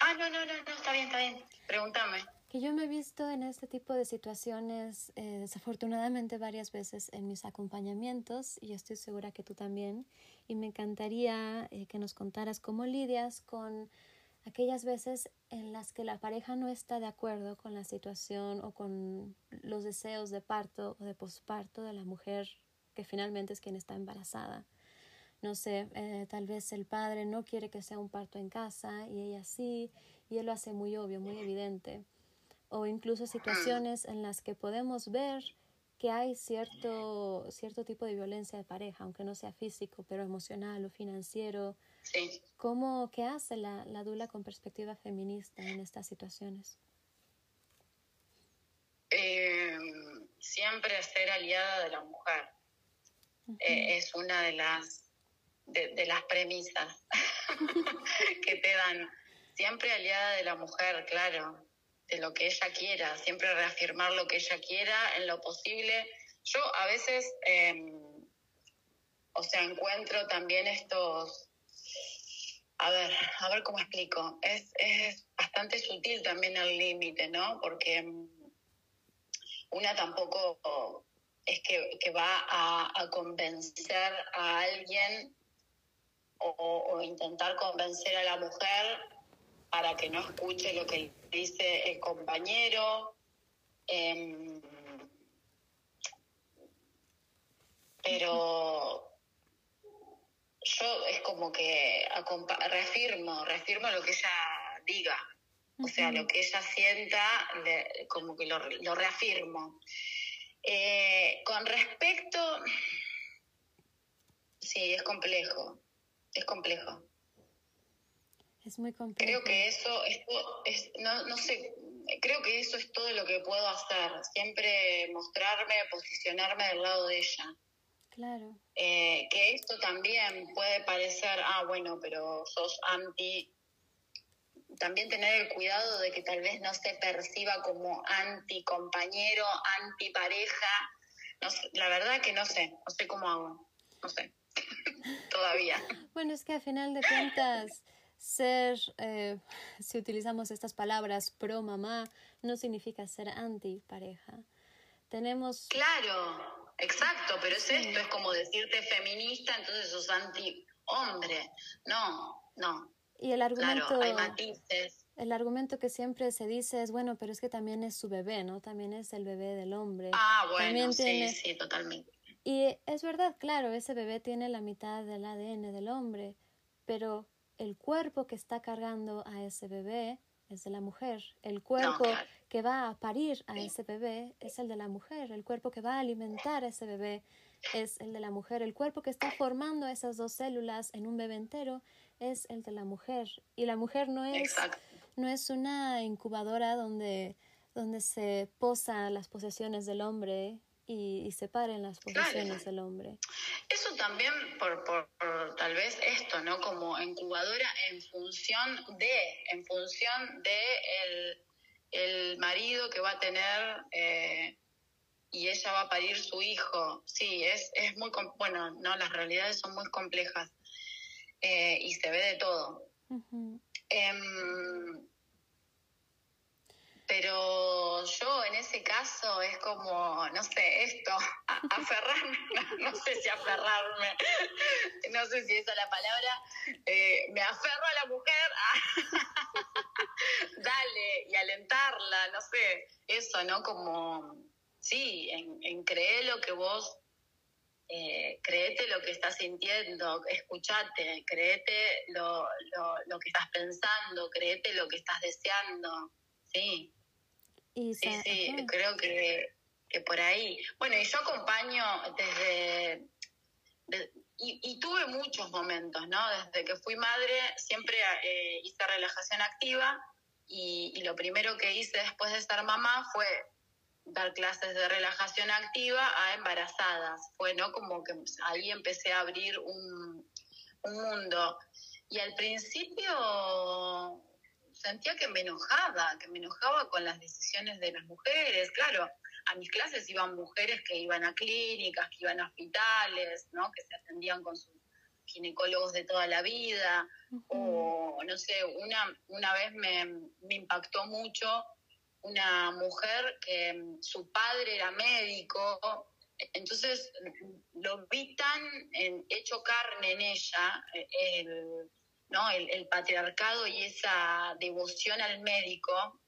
S2: Ah, no, no, no, no, está bien, está bien. Pregúntame.
S3: Que yo me he visto en este tipo de situaciones, eh, desafortunadamente, varias veces en mis acompañamientos, y estoy segura que tú también. Y me encantaría eh, que nos contaras cómo lidias con aquellas veces en las que la pareja no está de acuerdo con la situación o con los deseos de parto o de posparto de la mujer que finalmente es quien está embarazada no sé, eh, tal vez el padre no quiere que sea un parto en casa y ella sí, y él lo hace muy obvio, muy evidente. O incluso situaciones en las que podemos ver que hay cierto, cierto tipo de violencia de pareja, aunque no sea físico, pero emocional o financiero.
S2: Sí.
S3: ¿Cómo, ¿Qué hace la, la dula con perspectiva feminista en estas situaciones?
S2: Eh, siempre ser aliada de la mujer. Eh, es una de las de, las premisas que te dan. Siempre aliada de la mujer, claro, de lo que ella quiera, siempre reafirmar lo que ella quiera en lo posible. Yo a veces, em, o sea, encuentro también estos, a ver, a ver cómo explico, es, es bastante sutil también el límite, ¿no? Porque em, una tampoco es que, va a, a, convencer a alguien o, intentar convencer a la mujer para que no escuche lo que dice el compañero. Em, pero yo es como que reafirmo, reafirmo lo que ella diga. O sea, lo que ella sienta, como que lo, reafirmo. Eh, con respecto, sí, es complejo es complejo.
S3: Es muy complejo.
S2: Creo que eso, es, no, no sé, creo que eso es todo lo que puedo hacer. Siempre mostrarme, posicionarme del lado de ella.
S3: Claro.
S2: Eh, que esto también puede parecer, ah, bueno, pero sos anti. También tener el cuidado de que tal vez no se perciba como anti compañero, anti pareja. No la verdad que no sé, no sé cómo hago, no sé. todavía.
S3: Bueno, es que a final de cuentas, ser, eh, si utilizamos estas palabras pro mamá, no significa ser anti pareja. Tenemos...
S2: Claro, exacto, pero es esto, es como decirte feminista, entonces sos anti hombre. No, no.
S3: Y el argumento...
S2: hay matices.
S3: El argumento que siempre se dice es, bueno, pero es que también es su bebé, ¿no? También es el bebé del hombre.
S2: Ah, bueno, sí, sí, totalmente.
S3: Y es verdad, claro, ese bebé tiene la mitad del ADN del hombre, pero el cuerpo que está cargando a ese bebé es de la mujer. El cuerpo que va a parir a ese bebé es el de la mujer. El cuerpo que va a alimentar a ese bebé es el de la mujer. El cuerpo que está formando esas dos células en un bebé entero es el de la mujer. Y la mujer no es, no es una incubadora donde, donde se posan las posesiones del hombre y, separen las posiciones del hombre.
S2: Eso también por, por, tal vez esto, ¿no? Como incubadora en función de, en función de el, el marido que va a tener eh, y ella va a parir su hijo. Sí, es, es muy, bueno, no, las realidades son muy complejas eh, y se ve de todo. Pero yo en ese caso es como, no sé, esto, aferrarme, no, sé si aferrarme, no sé si esa es la palabra, eh, me aferro a la mujer, dale, y alentarla, no sé, eso, ¿no? Como, sí, en, en creer lo que vos eh, créete lo que estás sintiendo, escúchate, créete lo, lo, lo, que estás pensando, créete lo que estás deseando, sí sí, sí, creo que, por ahí. Bueno, y yo acompaño desde... y, tuve muchos momentos, ¿no? Desde que fui madre siempre eh, hice relajación activa y, lo primero que hice después de ser mamá fue dar clases de relajación activa a embarazadas. Fue, ¿no? Como que ahí empecé a abrir un, un mundo. Y al principio sentía que me enojaba, que me enojaba con las decisiones de las mujeres. Claro, a mis clases iban mujeres que iban a clínicas, que iban a hospitales, ¿no? Que se atendían con sus ginecólogos de toda la vida. O, no sé, una, una vez me, me impactó mucho una mujer que su padre era médico, entonces lo vi tan hecho carne en ella, el, ¿no? El, patriarcado y esa devoción al médico,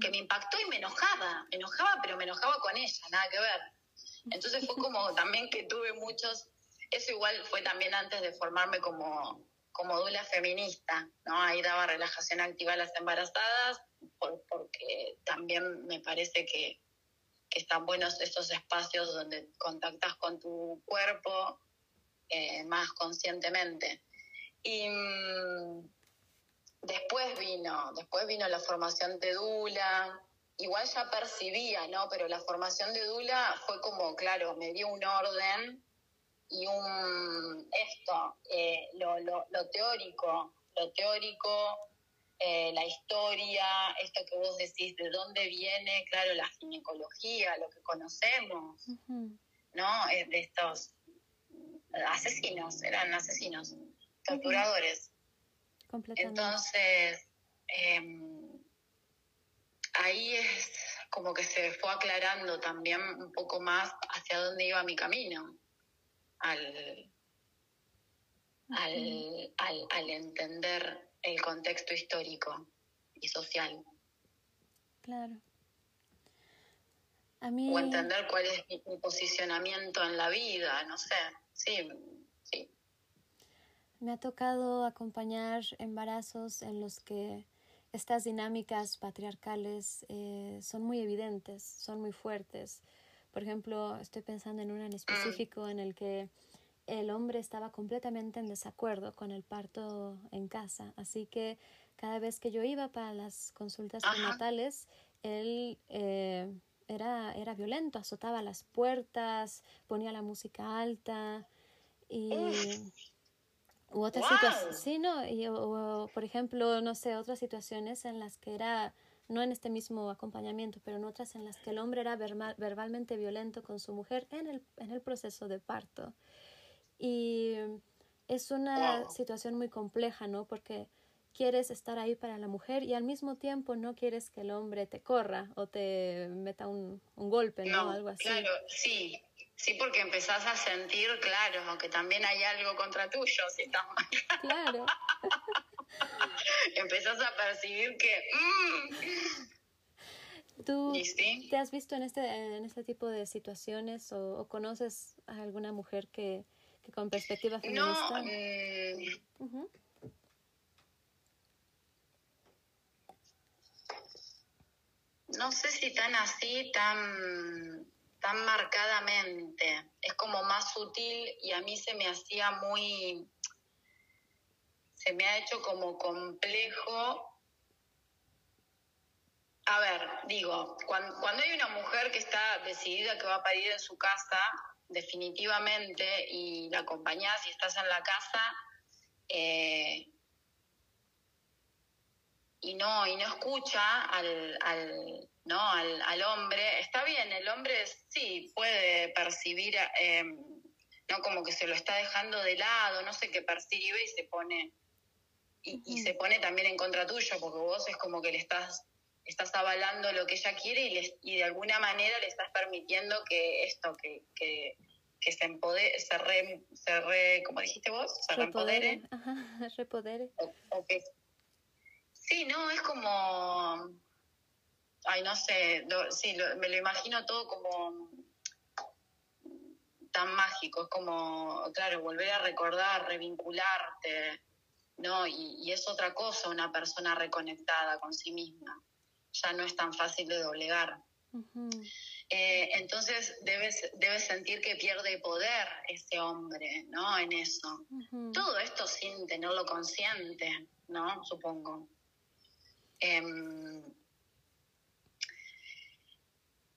S2: que me impactó y me enojaba, me enojaba, pero me enojaba con ella, nada que ver. Entonces fue como también que tuve muchos, eso igual fue también antes de formarme como, como dula feminista, ¿no? Ahí daba relajación activa a las embarazadas, porque también me parece que, que, están buenos estos espacios donde contactas con tu cuerpo eh, más conscientemente. Y mm, después vino, después vino la formación de Dula. Igual ya percibía, ¿no? Pero la formación de Dula fue como, claro, me dio un orden y un esto, eh, lo, lo, lo, teórico, lo teórico, eh, la historia, esto que vos decís, de dónde viene, claro, la ginecología, lo que conocemos, ¿no? De estos asesinos, eran asesinos torturadores. Entonces, em, ahí es como que se fue aclarando también un poco más hacia dónde iba mi camino, al, al, al, al entender el contexto histórico y social.
S3: Claro.
S2: A mí... O entender cuál es mi, mi posicionamiento en la vida, no sé, sí,
S3: me ha tocado acompañar embarazos en los que estas dinámicas patriarcales eh, son muy evidentes, son muy fuertes. Por ejemplo, estoy pensando en uno en específico en el que el hombre estaba completamente en desacuerdo con el parto en casa, así que cada vez que yo iba para las consultas prenatales, él eh, era, era violento, azotaba las puertas, ponía la música alta y... U otras situaciones, sí, ¿no? Y, o, por ejemplo, no sé, otras situaciones en las que era, no en este mismo acompañamiento, pero en otras en las que el hombre era verbalmente violento con su mujer en el, en el proceso de parto. Y es una situación muy compleja, ¿no? Porque quieres estar ahí para la mujer y al mismo tiempo no quieres que el hombre te corra o te meta un, un golpe, ¿no? Algo así.
S2: Claro, sí, Sí, porque empezás a sentir, claro, que también hay algo contra tuyo, si estás mal. Claro. empezás a percibir que... Mm.
S3: ¿Tú te has visto en este, en este tipo de situaciones o, conoces a alguna mujer que, que con perspectiva feminista?
S2: No, mm, no sé si tan así, tan tan marcadamente, es como más sutil y a mí se me hacía muy, se me ha hecho como complejo. A ver, digo, cuando, hay una mujer que está decidida que va a parir en su casa, definitivamente, y la acompañás y estás en la casa, eh, y no, y no escucha al ¿no? Al, al, hombre, está bien, el hombre sí puede percibir, eh, ¿no? Como que se lo está dejando de lado, no sé qué percibe y se pone, y, se pone también en contra tuyo, porque vos es como que le estás, estás avalando lo que ella quiere y, y de alguna manera le estás permitiendo que esto, que, que, que se empodere, se re, se re, como dijiste vos, se
S3: repodere. Ajá, repodere.
S2: sí, no, es como ay, no sé, sí, me lo imagino todo como tan mágico, es como, claro, volver a recordar, revincularte, ¿no? Y, es otra cosa una persona reconectada con sí misma, ya no es tan fácil de doblegar. Eh, entonces debes, debes sentir que pierde poder ese hombre, ¿no? En eso. Todo esto sin tenerlo consciente, ¿no? Supongo. Em,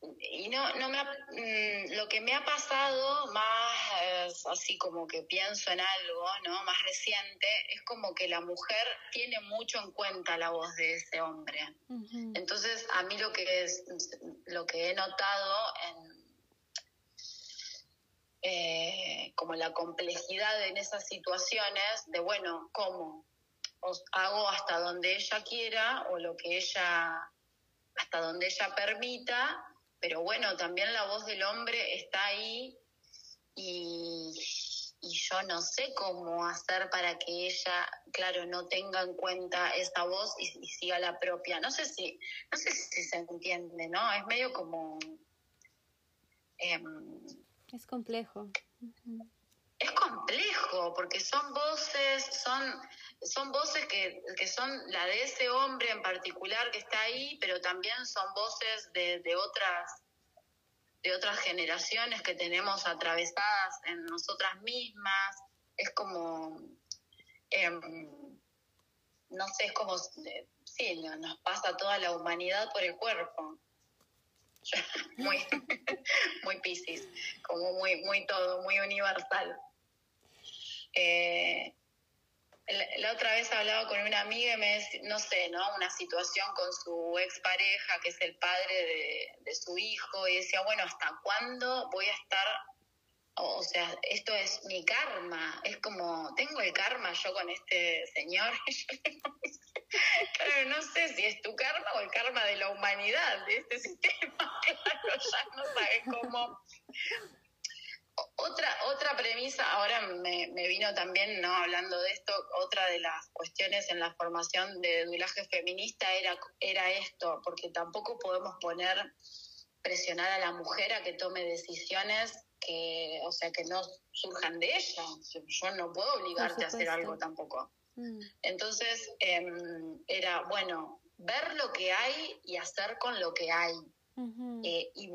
S2: y no, no me mm, lo que me ha pasado más así como que pienso en algo, ¿no? Más reciente, es como que la mujer tiene mucho en cuenta la voz de ese hombre. Entonces, a mí lo que es lo que he notado en eh, como la complejidad en esas situaciones de bueno, ¿cómo? Os hago hasta donde ella quiera o lo que ella hasta donde ella permita pero bueno, también la voz del hombre está ahí y, yo no sé cómo hacer para que ella, claro, no tenga en cuenta esa voz y, siga la propia. No sé si, no sé si se entiende, ¿no? Es medio como...
S3: Em, es complejo.
S2: Es complejo porque son voces, son son voces que, que, son la de ese hombre en particular que está ahí, pero también son voces de, de otras de otras generaciones que tenemos atravesadas en nosotras mismas. Es como, em, no sé, es como, sí, nos pasa toda la humanidad por el cuerpo. muy, muy piscis, como muy, muy todo, muy universal. Eh, la, otra vez hablaba con una amiga y me decía, no sé, ¿no? Una situación con su expareja, que es el padre de, su hijo, y decía, bueno, ¿hasta cuándo voy a estar o sea, esto es mi karma, es como, tengo el karma yo con este señor. claro, no sé si es tu karma o el karma de la humanidad, de este sistema. Claro, ya no sabes cómo, otra, otra premisa, ahora me, vino también, ¿no? hablando de esto, otra de las cuestiones en la formación de dublaje feminista era, era esto, porque tampoco podemos poner, presionar a la mujer a que tome decisiones que, o sea, que no surjan de ella. Yo no puedo obligarte a hacer algo tampoco. Mm. Entonces, em, era, bueno, ver lo que hay y hacer con lo que hay. Eh, y,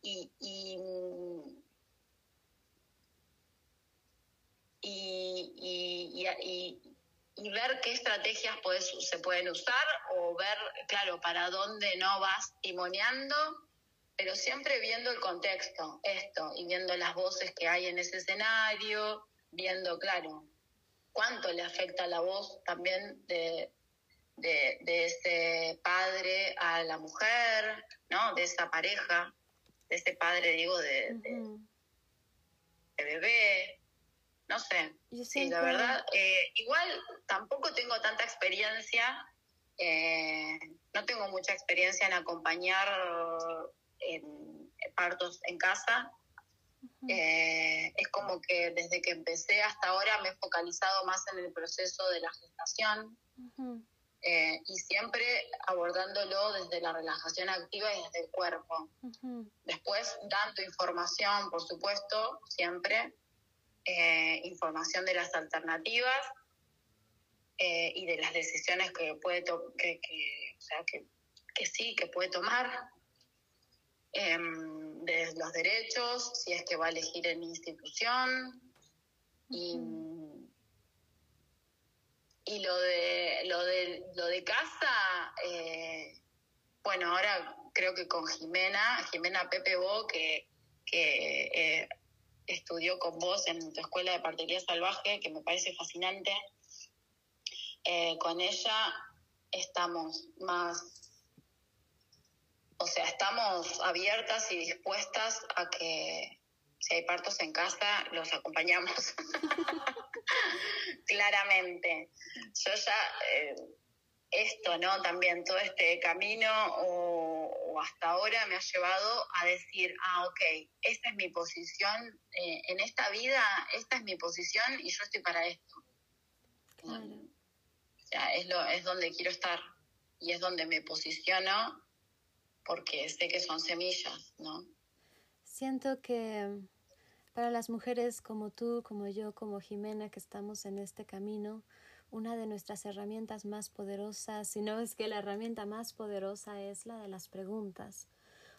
S2: y y, y, ver qué estrategias se pueden usar o ver, claro, para dónde no vas timoneando, pero siempre viendo el contexto, esto, y viendo las voces que hay en ese escenario, viendo, claro, cuánto le afecta la voz también de, de, ese padre a la mujer, ¿no? De esa pareja, de ese padre, digo, de, de bebé, no sé. Sí, la verdad, eh, igual tampoco tengo tanta experiencia, eh, no tengo mucha experiencia en acompañar en, partos en casa. Eh, es como que desde que empecé hasta ahora me he focalizado más en el proceso de la gestación y siempre abordándolo desde la relajación activa y desde el cuerpo. Después dando información, por supuesto, siempre, eh, información de las alternativas eh, y de las decisiones que puede que, que, que, que, sí, que puede tomar, em, de los derechos, si es que va a elegir en institución. Y, y lo de lo de lo de casa eh, bueno ahora creo que con Jimena Jimena Pepe Bo que que estudió con vos en tu escuela de partería salvaje, que me parece fascinante. Eh, con ella estamos más, o sea, estamos abiertas y dispuestas a que si hay partos en casa, los acompañamos. Claramente. Yo ya, eh, esto, ¿no? También todo este camino o, hasta ahora me ha llevado a decir, ah, ok, esta es mi posición eh, en esta vida, esta es mi posición y yo estoy para esto. Claro. O sea, es, lo, es donde quiero estar y es donde me posiciono porque sé que son semillas, ¿no?
S3: Siento que para las mujeres como tú, como yo, como Jimena, que estamos en este camino, una de nuestras herramientas más poderosas, si no es que la herramienta más poderosa es la de las preguntas.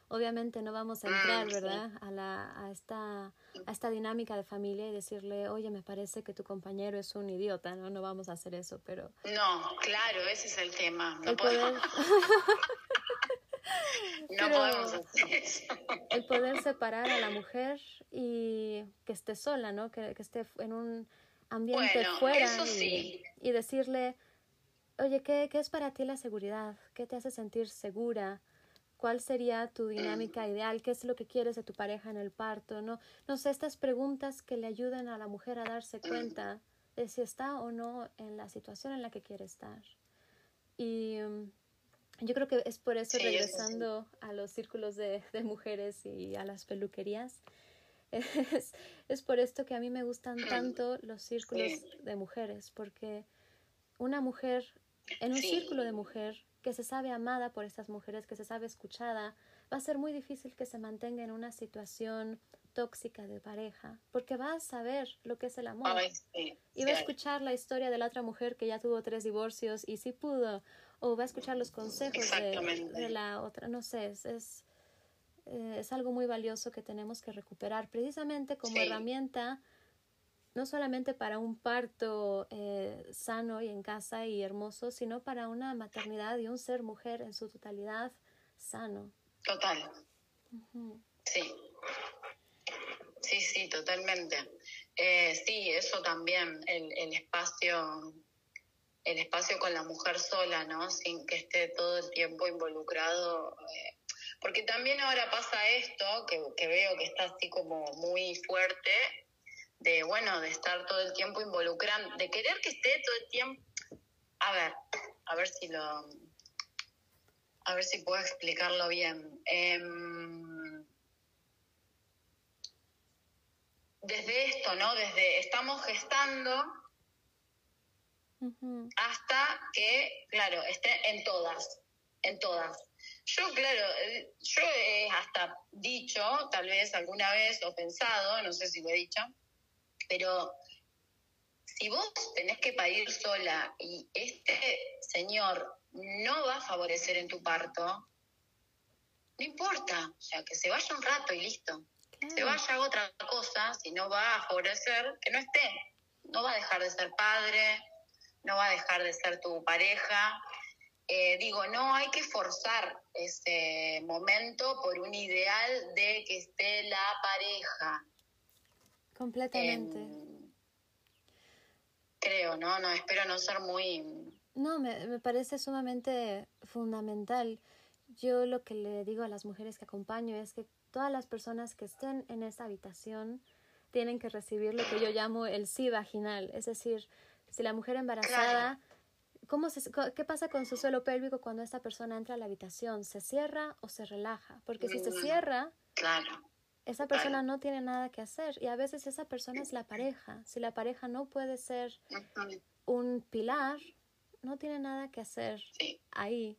S3: Obviamente no vamos a entrar, ah, ¿verdad?, a, la, a, esta, a esta dinámica de familia y decirle, oye, me parece que tu compañero es un idiota, ¿no? No vamos a hacer eso, pero...
S2: No, claro, ese es el tema. No no podemos hacer eso.
S3: El poder separar a la mujer y que esté sola, ¿no? Que, que esté en un ambiente fuera y, y, decirle, oye, ¿qué, ¿qué es para ti la seguridad? ¿Qué te hace sentir segura? ¿Cuál sería tu dinámica ideal? ¿Qué es lo que quieres de tu pareja en el parto? No, no sé, estas preguntas que le ayuden a la mujer a darse cuenta de si está o no en la situación en la que quiere estar. Y um, yo creo que es por eso, regresando a los círculos de, de, mujeres y a las peluquerías, es, es, por esto que a mí me gustan tanto los círculos de mujeres, porque una mujer, en un círculo de mujer que se sabe amada por estas mujeres, que se sabe escuchada, va a ser muy difícil que se mantenga en una situación tóxica de pareja, porque va a saber lo que es el amor. y va a escuchar la historia de la otra mujer que ya tuvo tres divorcios y sí pudo, o va a escuchar los consejos de, la otra, no sé, es, es, eh, algo muy valioso que tenemos que recuperar precisamente como herramienta, no solamente para un parto eh, sano y en casa y hermoso, sino para una maternidad y un ser mujer en su totalidad sano.
S2: Total. Sí. Sí, sí, totalmente. Eh, sí, eso también, el, el, espacio, el espacio con la mujer sola, ¿no? Sin que esté todo el tiempo involucrado. Eh, porque también ahora pasa esto, que, que veo que está así como muy fuerte, de, bueno, de estar todo el tiempo involucrando, de querer que esté todo el tiempo... A ver, a ver si lo... A ver si puedo explicarlo bien. Eh, desde esto, ¿no? Desde estamos gestando hasta que, claro, esté en todas, en todas. Yo, claro, eh, yo he hasta dicho, tal vez alguna vez, o pensado, no sé si lo he dicho, pero si vos tenés que parir sola y este señor no va a favorecer en tu parto, no importa, o sea, que se vaya un rato y listo se vaya a otra cosa, si no va a favorecer que no esté. No va a dejar de ser padre, no va a dejar de ser tu pareja. Eh, digo, no hay que forzar ese momento por un ideal de que esté la pareja.
S3: Completamente.
S2: creo, ¿no? No, espero no ser muy...
S3: No, me, me parece sumamente fundamental. Yo lo que le digo a las mujeres que acompaño es que todas las personas que estén en esa habitación tienen que recibir lo que yo llamo el sí vaginal, es decir, si la mujer embarazada, ¿cómo se, ¿qué pasa con su suelo pélvico cuando esta persona entra a la habitación? ¿Se cierra o se relaja? Porque si se mm, cierra, esa persona no tiene nada que hacer y a veces esa persona es la pareja. Si la pareja no puede ser un pilar, no tiene nada que hacer ahí.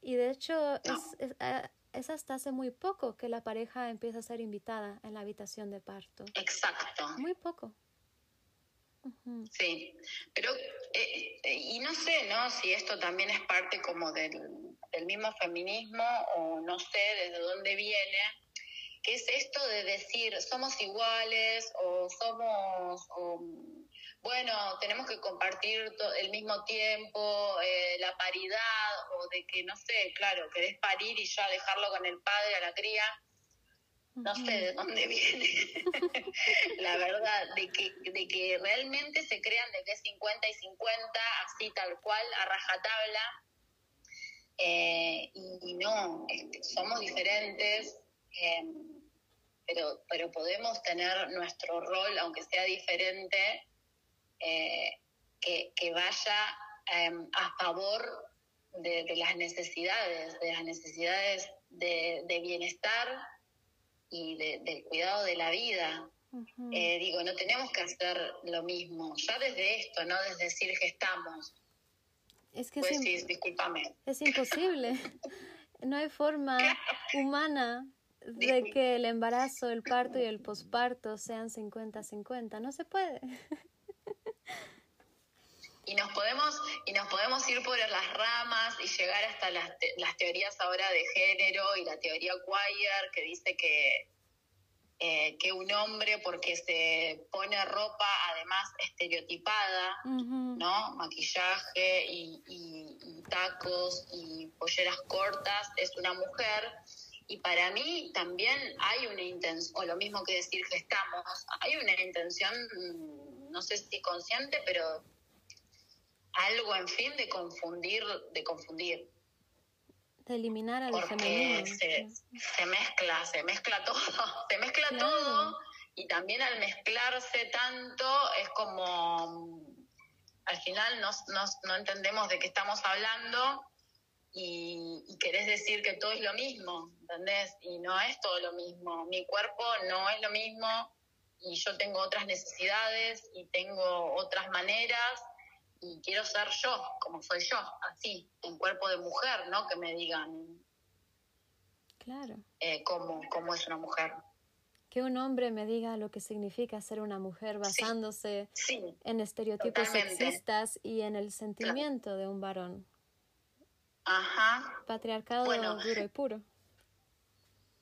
S3: Y de hecho, es, eh, es hasta hace muy poco que la pareja empieza a ser invitada en la habitación de parto.
S2: Exacto.
S3: Muy poco.
S2: Sí, pero, eh, eh, y no sé, ¿no? Si esto también es parte como del, del mismo feminismo o no sé desde dónde viene, que es esto de decir somos iguales o somos... O, bueno, tenemos que compartir el mismo tiempo, eh, la paridad, o de que, no sé, claro, querés parir y ya dejarlo con el padre a la cría. No sé de dónde viene la verdad, de que, de que realmente se crean de que es 50 y 50, así tal cual, a rajatabla. Eh, y, no, este, somos diferentes, eh, pero, pero podemos tener nuestro rol, aunque sea diferente, eh, que, que, vaya em, a favor de, las necesidades, de las necesidades de, bienestar y del cuidado de la vida. Eh, digo, no tenemos que hacer lo mismo, ya desde esto, no desde decir que estamos.
S3: Es que
S2: pues es, discúlpame.
S3: es imposible. no hay forma humana de que el embarazo, el parto y el posparto sean 50-50. No se puede.
S2: Y nos podemos y nos podemos ir por las ramas y llegar hasta las, las teorías ahora de género y la teoría queer que dice que eh, que un hombre porque se pone ropa además estereotipada, ¿no? Maquillaje y, y, tacos y polleras cortas es una mujer. Y para mí también hay una intención, o lo mismo que decir que estamos, hay una intención, no sé si consciente, pero algo, en fin, de confundir, de confundir
S3: de eliminar a
S2: femenino. Se, se, mezcla, se mezcla todo, se mezcla todo y también al mezclarse tanto es como al final no, no, entendemos de qué estamos hablando y, y, querés decir que todo es lo mismo, ¿entendés? Y no es todo lo mismo. Mi cuerpo no es lo mismo y yo tengo otras necesidades y tengo otras maneras y quiero ser yo, como soy yo, así, en cuerpo de mujer, ¿no? Que me digan.
S3: Claro.
S2: Eh, cómo, es una mujer.
S3: Que un hombre me diga lo que significa ser una mujer basándose en estereotipos sexistas y en el sentimiento de un varón.
S2: Ajá.
S3: Patriarcado duro y puro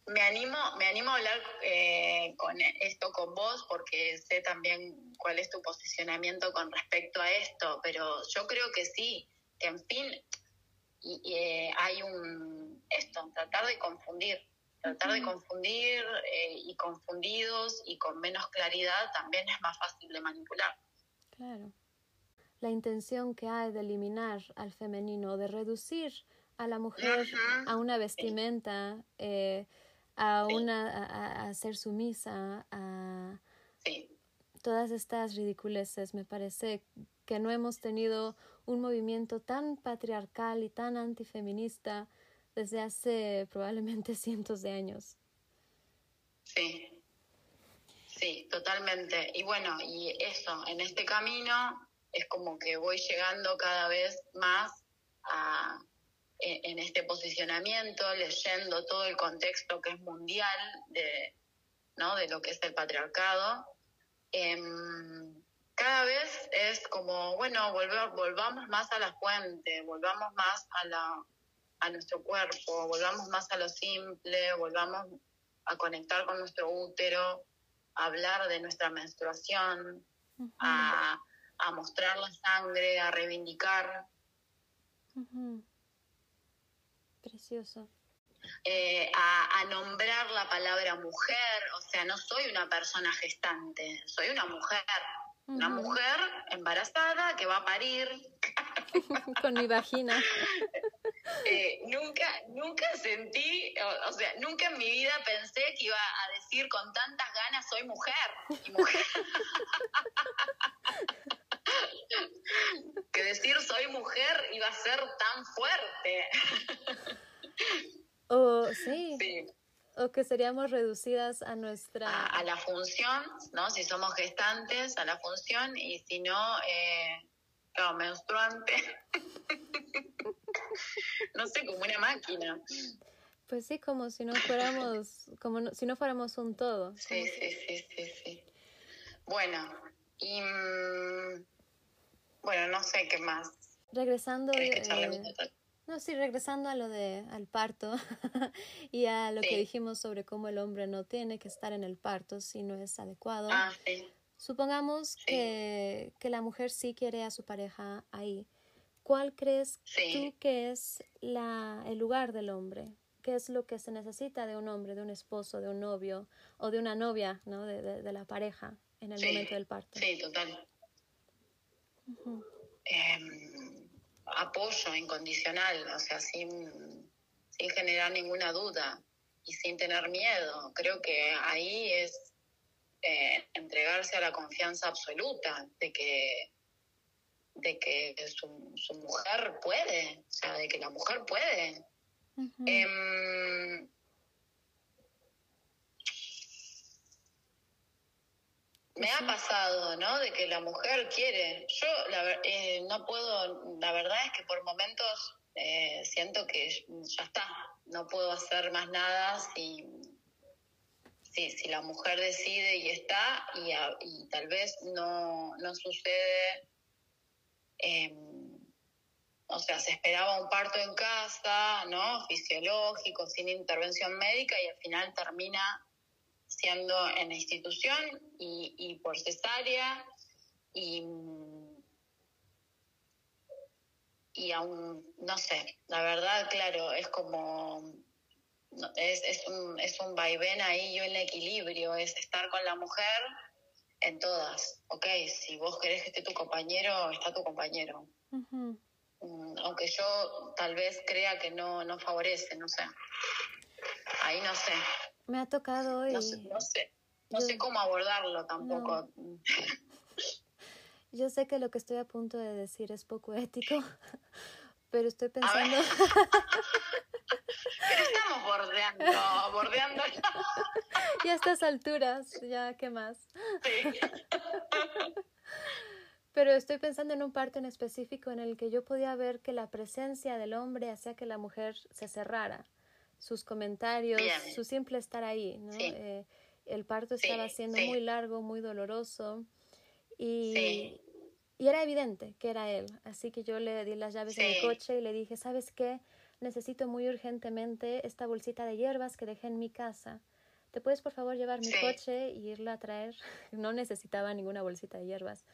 S2: me animo, me animo a hablar eh, con esto con vos porque sé también cuál es tu posicionamiento con respecto a esto, pero yo creo que sí, que en fin, y, eh, hay un, esto, tratar de confundir, tratar de confundir eh, y confundidos y con menos claridad también es más fácil de manipular.
S3: Claro. La intención que hay de eliminar al femenino, de reducir a la mujer a una vestimenta a una a, ser sumisa a todas estas ridiculeces me parece que no hemos tenido un movimiento tan patriarcal y tan antifeminista desde hace probablemente cientos de años.
S2: Sí, sí, totalmente. Y bueno, y eso, en este camino es como que voy llegando cada vez más a, en este posicionamiento, leyendo todo el contexto que es mundial de, ¿no? de lo que es el patriarcado, em, cada vez es como, bueno, volvamos más a la fuente, volvamos más a, la, a nuestro cuerpo, volvamos más a lo simple, volvamos a conectar con nuestro útero, a hablar de nuestra menstruación, a, a, mostrar la sangre, a reivindicar.
S3: Precioso.
S2: Eh, a, nombrar la palabra mujer, o sea, no soy una persona gestante, soy una mujer, una mujer embarazada que va a parir.
S3: Con mi vagina.
S2: Eh, nunca, nunca sentí, o, sea, nunca en mi vida pensé que iba a decir con tantas ganas soy mujer. Y mujer. que decir soy mujer iba a ser tan fuerte.
S3: O sí. O que seríamos reducidas a nuestra...
S2: A, la función, ¿no? Si somos gestantes, a la función, y si no, eh, claro, menstruante. no sé, como una máquina.
S3: Pues sí, como si no fuéramos, como si no fuéramos un todo.
S2: Sí, sí, sí, sí, sí. Bueno, y mm, bueno, no sé qué más.
S3: Regresando, eh, no, sí, regresando a lo de al parto y a lo que dijimos sobre cómo el hombre no tiene que estar en el parto si no es adecuado.
S2: Ah, sí.
S3: Supongamos que, que, la mujer sí quiere a su pareja ahí. ¿Cuál crees tú que es la, el lugar del hombre? ¿Qué es lo que se necesita de un hombre, de un esposo, de un novio o de una novia, ¿no? de, de, la pareja en el momento del parto?
S2: Sí, total. Em, apoyo incondicional, o sea, sin, sin generar ninguna duda y sin tener miedo. Creo que ahí es eh, entregarse a la confianza absoluta de que de que su, su, mujer puede, o sea, de que la mujer puede. Me ha pasado, ¿no? De que la mujer quiere. Yo la, eh, no puedo, la verdad es que por momentos eh, siento que ya está, no puedo hacer más nada si, si, la mujer decide y está y, y tal vez no, no sucede. Em, o sea, se esperaba un parto en casa, ¿no? Fisiológico, sin intervención médica y al final termina siendo en la institución y, y por cesárea y, y aún, no sé, la verdad, claro, es como, es, es, un, es un vaivén ahí y un equilibrio, es estar con la mujer en todas, ok, si vos querés que esté tu compañero, está tu compañero. Mm, aunque yo tal vez crea que no, no favorece, no sé. Ahí no sé.
S3: Me ha tocado hoy.
S2: No sé, no sé, no sé cómo abordarlo tampoco.
S3: Yo sé que lo que estoy a punto de decir es poco ético, pero estoy pensando...
S2: pero estamos bordeando, bordeando.
S3: y a estas alturas, ya, ¿qué más? Sí. Pero estoy pensando en un parto en específico en el que yo podía ver que la presencia del hombre hacía que la mujer se cerrara. Sus comentarios, su simple estar ahí, ¿no? Eh, el parto estaba siendo muy largo, muy doloroso y, y era evidente que era él. Así que yo le di las llaves en el coche y le dije, ¿sabes qué? Necesito muy urgentemente esta bolsita de hierbas que dejé en mi casa. ¿Te puedes por favor llevar mi coche y irla a traer? No necesitaba ninguna bolsita de hierbas.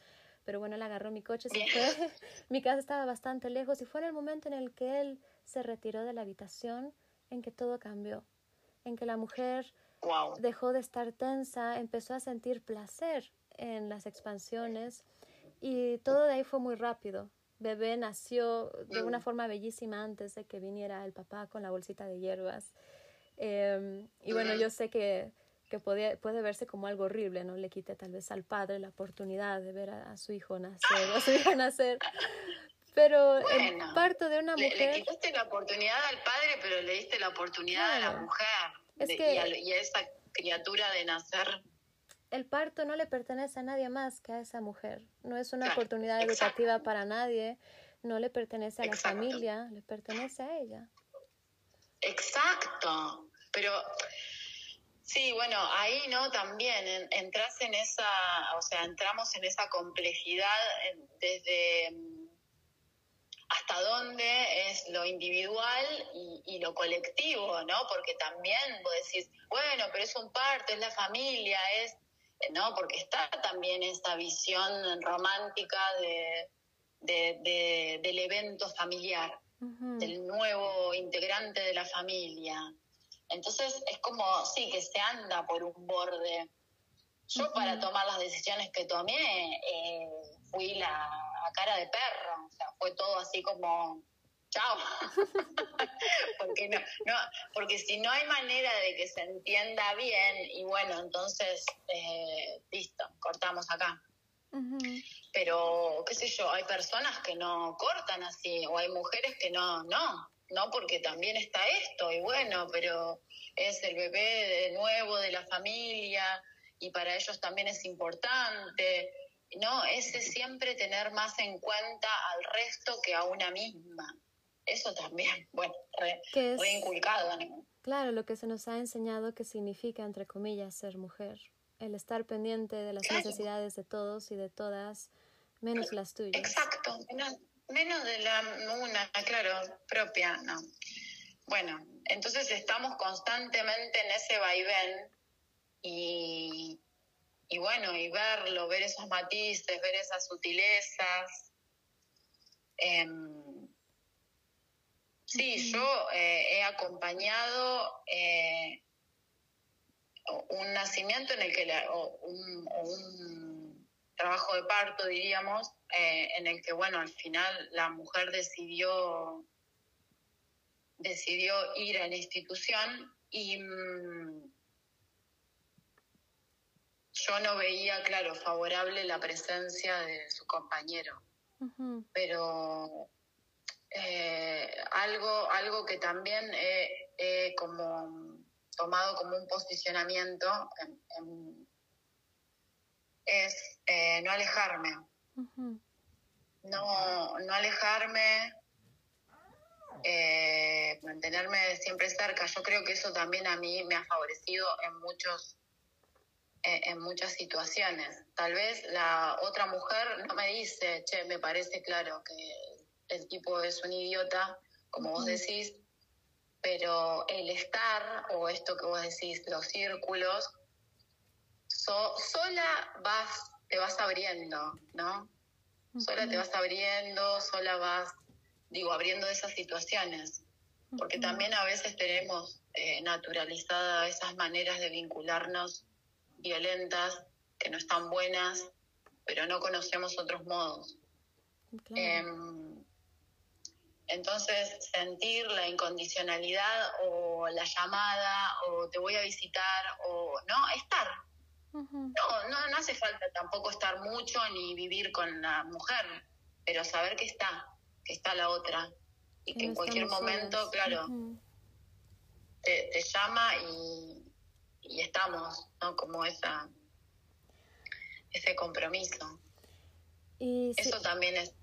S3: Pero bueno, él agarró mi coche, se fue. mi casa estaba bastante lejos y fue en el momento en el que él se retiró de la habitación en que todo cambió. En que la mujer dejó de estar tensa, empezó a sentir placer en las expansiones y todo de ahí fue muy rápido. Bebé nació de una mm. forma bellísima antes de que viniera el papá con la bolsita de hierbas. Em, y bueno, yo sé que, que puede, puede verse como algo horrible, ¿no? Le quite tal vez al padre la oportunidad de ver a, su hijo nacer, a su hijo nacer. Pero el parto de una mujer...
S2: Le, quitaste la oportunidad al padre, pero le diste la oportunidad a la mujer. Es que... y a esa criatura de nacer
S3: el parto no le pertenece a nadie más que a esa mujer. No es una oportunidad educativa para nadie, no le pertenece a la familia, le pertenece a ella.
S2: Exacto. Pero sí, bueno, ahí no también entras en esa, o sea, entramos en esa complejidad desde hasta dónde es lo individual y, y, lo colectivo, ¿no? Porque también vos decís, bueno, pero es un parto, es la familia, es ¿no? Porque está también esta visión romántica de, del evento familiar, del nuevo integrante de la familia. Entonces es como, sí, que se anda por un borde. Yo para tomar las decisiones que tomé eh, fui la cara de perro, o sea, fue todo así como chao. porque, no, no, porque si no hay manera de que se entienda bien, y bueno, entonces, eh, listo, cortamos acá. Pero, qué sé yo, hay personas que no cortan así, o hay mujeres que no, no, no, porque también está esto, y bueno, pero es el bebé de nuevo de la familia, y para ellos también es importante. No, ese siempre tener más en cuenta al resto que a una misma eso también, bueno, re, inculcado.
S3: Claro, lo que se nos ha enseñado que significa, entre comillas, ser mujer. El estar pendiente de las necesidades de todos y de todas, menos las tuyas.
S2: Exacto, menos, de la una, claro, propia, no. Bueno, entonces estamos constantemente en ese vaivén y, y bueno, y verlo, ver esos matices, ver esas sutilezas. Eh, Sí, yo eh, he acompañado eh, un nacimiento en el que, o un, trabajo de parto, diríamos, eh, en el que, bueno, al final la mujer decidió, decidió ir a la institución y mm, yo no veía, claro, favorable la presencia de su compañero. Pero eh, algo, algo que también he, como tomado como un posicionamiento es eh, no alejarme. No, no alejarme, eh, mantenerme siempre cerca. Yo creo que eso también a mí me ha favorecido en muchos en muchas situaciones. Tal vez la otra mujer no me dice, che, me parece claro que el tipo es un idiota, como vos decís, pero el estar, o esto que vos decís, los círculos, sola vas, te vas abriendo, ¿no? Sola te vas abriendo, sola vas, digo, abriendo esas situaciones. Porque también a veces tenemos eh, naturalizadas esas maneras de vincularnos violentas, que no están buenas, pero no conocemos otros modos. Em, entonces, sentir la incondicionalidad o la llamada o te voy a visitar o no, estar. no, no, no hace falta tampoco estar mucho ni vivir con la mujer, pero saber que está, que está la otra y que en cualquier momento, claro, te, llama y, y estamos, ¿no? Como esa ese compromiso. Y Eso también es,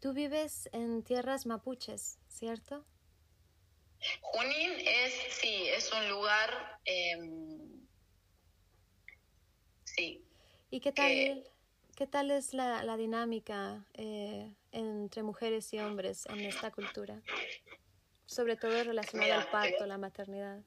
S3: Tú vives en tierras mapuches, ¿cierto?
S2: Junín es, sí, es un lugar, em, sí.
S3: ¿Y qué tal, qué tal es la, la dinámica eh, entre mujeres y hombres en esta cultura? Sobre todo relacionada al parto, la maternidad.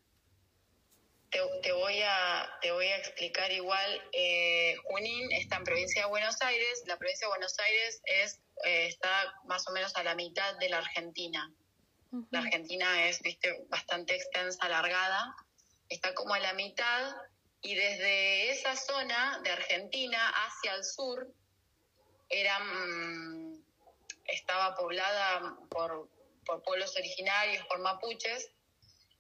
S2: Te, voy a, te voy a explicar igual. Eh, Junín está en provincia de Buenos Aires. La provincia de Buenos Aires es, eh, está más o menos a la mitad de la Argentina. La Argentina es viste, bastante extensa, alargada. Está como a la mitad y desde esa zona de Argentina hacia el sur era, mm, estaba poblada por, por pueblos originarios, por mapuches,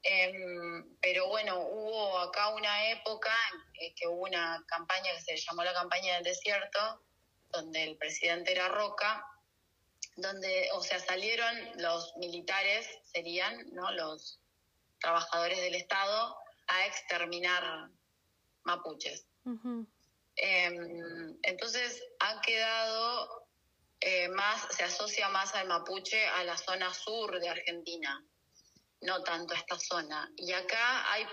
S2: Em, pero bueno, hubo acá una época en que hubo una campaña que se llamó la campaña del desierto, donde el presidente era Roca, donde, o sea, salieron los militares, serían, ¿no? Los trabajadores del Estado, a exterminar mapuches. Em, entonces ha quedado eh, más, se asocia más al mapuche a la zona sur de Argentina no tanto esta zona. Y acá hay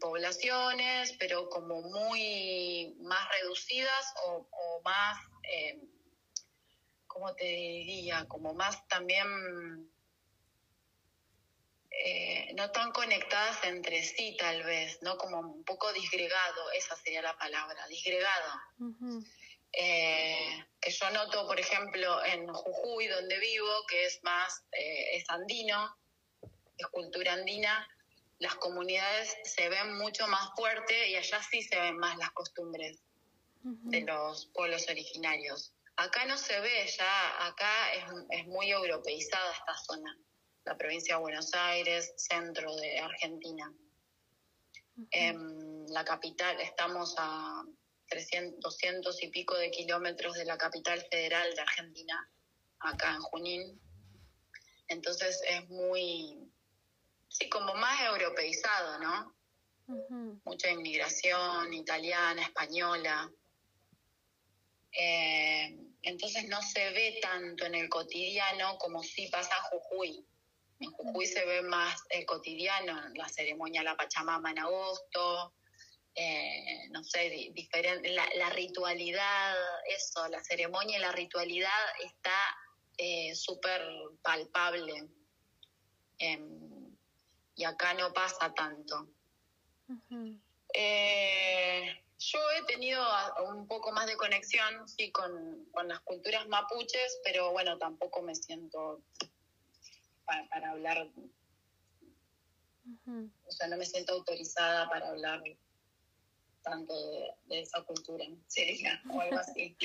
S2: poblaciones, pero como muy más reducidas o, más, eh, ¿cómo te diría? Como más también, eh, no tan conectadas entre sí tal vez, ¿no? Como un poco disgregado, esa sería la palabra, disgregado. Eh, que yo noto, por ejemplo, en Jujuy, donde vivo, que es más, es andino, es cultura andina, las comunidades se ven mucho más fuerte y allá sí se ven más las costumbres de los pueblos originarios. Acá no se ve, ya acá es, muy europeizada esta zona, la provincia de Buenos Aires, centro de Argentina. En la capital estamos a 300, 200 y pico de kilómetros de la capital federal de Argentina, acá en Junín. Entonces es muy, sí, como más europeizado, ¿no? Mucha inmigración italiana, española. Eh, entonces no se ve tanto en el cotidiano como sí pasa en Jujuy. En Jujuy se ve más el cotidiano, la ceremonia de la Pachamama en agosto, eh, no sé, diferente, la, ritualidad, eso, la ceremonia y la ritualidad está eh, súper palpable. Y acá no pasa tanto. Eh, yo he tenido un poco más de conexión, sí, con, las culturas mapuches, pero bueno, tampoco me siento para, hablar, o sea, no me siento autorizada para hablar tanto de, esa cultura, sería, o algo así.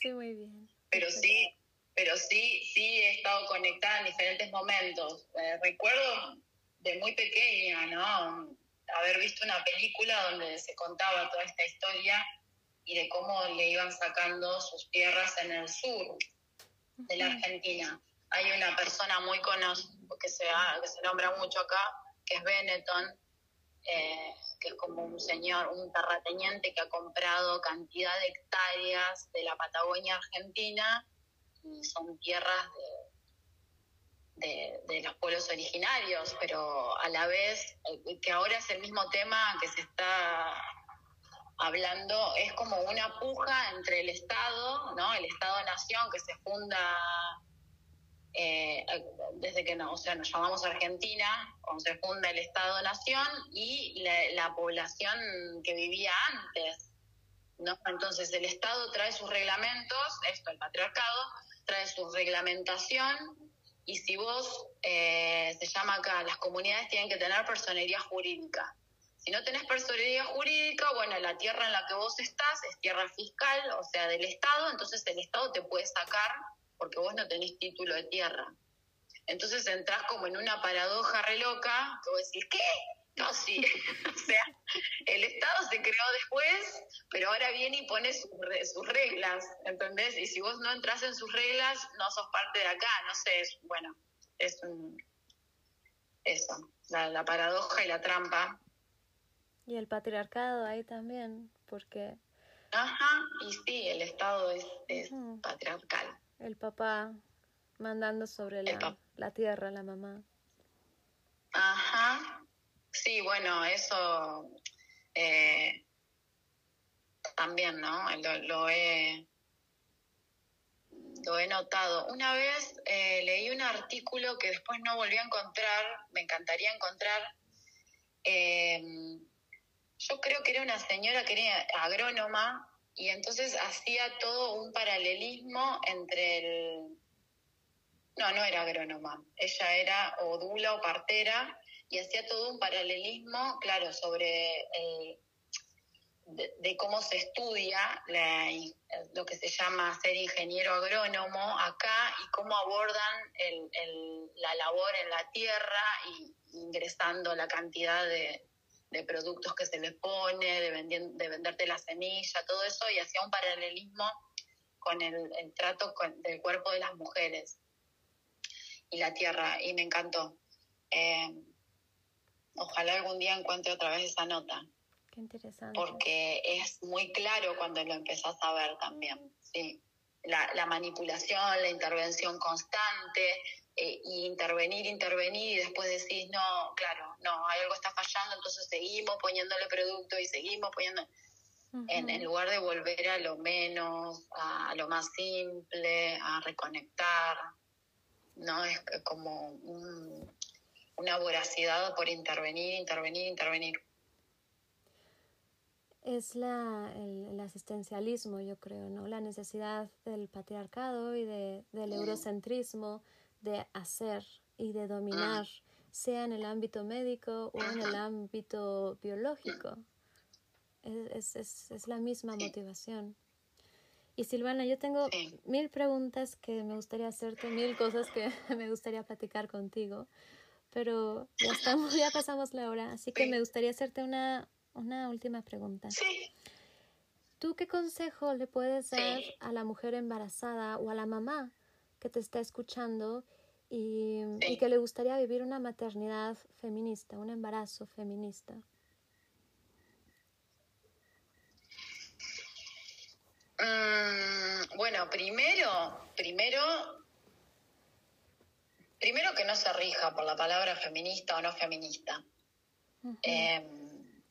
S3: Sí, muy bien.
S2: Pero sí, pero sí, sí he estado conectada en diferentes momentos. Eh, recuerdo de muy pequeña, ¿no? Haber visto una película donde se contaba toda esta historia y de cómo le iban sacando sus tierras en el sur de la Argentina. Hay una persona muy conocida, que se, que se nombra mucho acá, que es Benetton, eh, que es como un señor, un terrateniente que ha comprado cantidad de hectáreas de la Patagonia Argentina y son tierras de de, los pueblos originarios, pero a la vez, eh, que ahora es el mismo tema que se está hablando, es como una puja entre el Estado, ¿no? El Estado-Nación que se funda eh, desde que no, o sea, nos llamamos Argentina, cuando se funda el Estado-Nación y la, población que vivía antes. ¿no? Entonces el Estado trae sus reglamentos, esto, el patriarcado, trae su reglamentación y si vos, eh, se llama acá, las comunidades tienen que tener personería jurídica. Si no tenés personería jurídica, bueno, la tierra en la que vos estás es tierra fiscal, o sea, del Estado, entonces el Estado te puede sacar porque vos no tenés título de tierra. Entonces entras como en una paradoja re loca, que vos decís, ¿qué? No, sí. o sea, el Estado se creó después, pero ahora viene y pone sus, reglas, ¿entendés? Y si vos no entras en sus reglas, no sos parte de acá, no sé, bueno, es un, eso, la, paradoja y la trampa.
S3: Y el patriarcado ahí también, porque...
S2: Ajá, y sí, el Estado es, es patriarcal
S3: el papá mandando sobre la, la tierra, la mamá.
S2: Ajá. Sí, bueno, eso eh, también, ¿no? Lo, he, lo he notado. Una vez eh, leí un artículo que después no volví a encontrar, me encantaría encontrar. Eh, yo creo que era una señora que era agrónoma y entonces hacía todo un paralelismo entre el... No, no era agrónoma, ella era odula o partera y hacía todo un paralelismo, claro, sobre de, cómo se estudia lo que se llama ser ingeniero agrónomo acá y cómo abordan la labor en la tierra y ingresando la cantidad de, productos que se les pone, de, de venderte la semilla, todo eso, y hacía un paralelismo con el, trato del cuerpo de las mujeres y la tierra, y me encantó. Eh, ojalá algún día encuentre otra vez esa nota.
S3: Qué interesante.
S2: Porque es muy claro cuando lo empezás a ver también, sí. La, la manipulación, la intervención constante, eh, y intervenir, intervenir y después decís, no, claro, no, algo está fallando, entonces seguimos poniéndole producto y seguimos poniendo, en, lugar de volver a lo menos, a, lo más simple, a reconectar, ¿no? Es como una voracidad por intervenir, intervenir, intervenir.
S3: Es la, el, asistencialismo, yo creo, ¿no? La necesidad del patriarcado y de, del eurocentrismo de hacer y de dominar, sea en el ámbito médico o en el ámbito biológico. Es, es, es la misma motivación. Y Silvana, yo tengo mil preguntas que me gustaría hacerte, mil cosas que me gustaría platicar contigo, pero ya, estamos, ya pasamos la hora, así que me gustaría hacerte una, una última pregunta.
S2: Sí.
S3: ¿Tú qué consejo le puedes dar a la mujer embarazada o a la mamá que te está escuchando y, que le gustaría vivir una maternidad feminista, un embarazo feminista.
S2: Mm, bueno, primero, primero, primero que no se rija por la palabra feminista o no feminista. Em,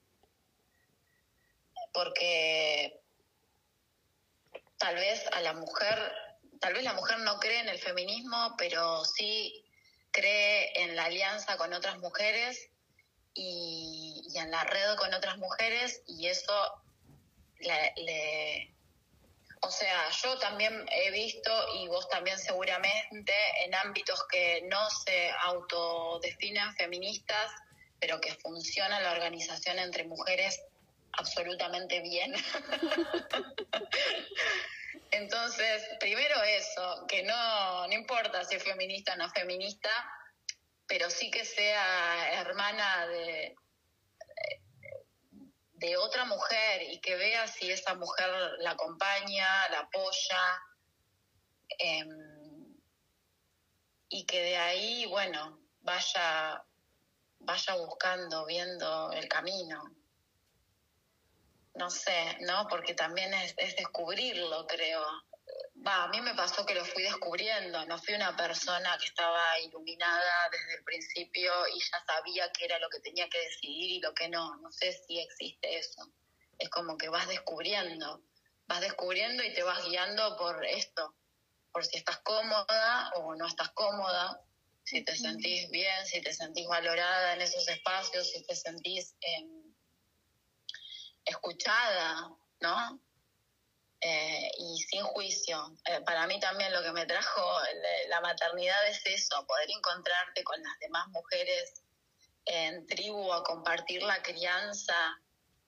S2: porque tal vez a la mujer tal vez la mujer no cree en el feminismo, pero sí cree en la alianza con otras mujeres y, en la red con otras mujeres y eso le, o sea, yo también he visto, y vos también seguramente, en ámbitos que no se autodefinen feministas, pero que funciona la organización entre mujeres absolutamente bien. Entonces, primero eso, que no, no importa si es feminista o no feminista, pero sí que sea hermana de, de otra mujer y que vea si esa mujer la acompaña, la apoya, em, y que de ahí, bueno, vaya, vaya buscando, viendo el camino no sé, ¿no? Porque también es, descubrirlo, creo. Va, a mí me pasó que lo fui descubriendo, no fui una persona que estaba iluminada desde el principio y ya sabía qué era lo que tenía que decidir y lo que no. No sé si existe eso. Es como que vas descubriendo, vas descubriendo y te vas guiando por esto, por si estás cómoda o no estás cómoda, si te sentís bien, si te sentís valorada en esos espacios, si te sentís em, escuchada, ¿no? Eh, y sin juicio. Eh, para mí también lo que me trajo la maternidad es eso, poder encontrarte con las demás mujeres en tribu a compartir la crianza,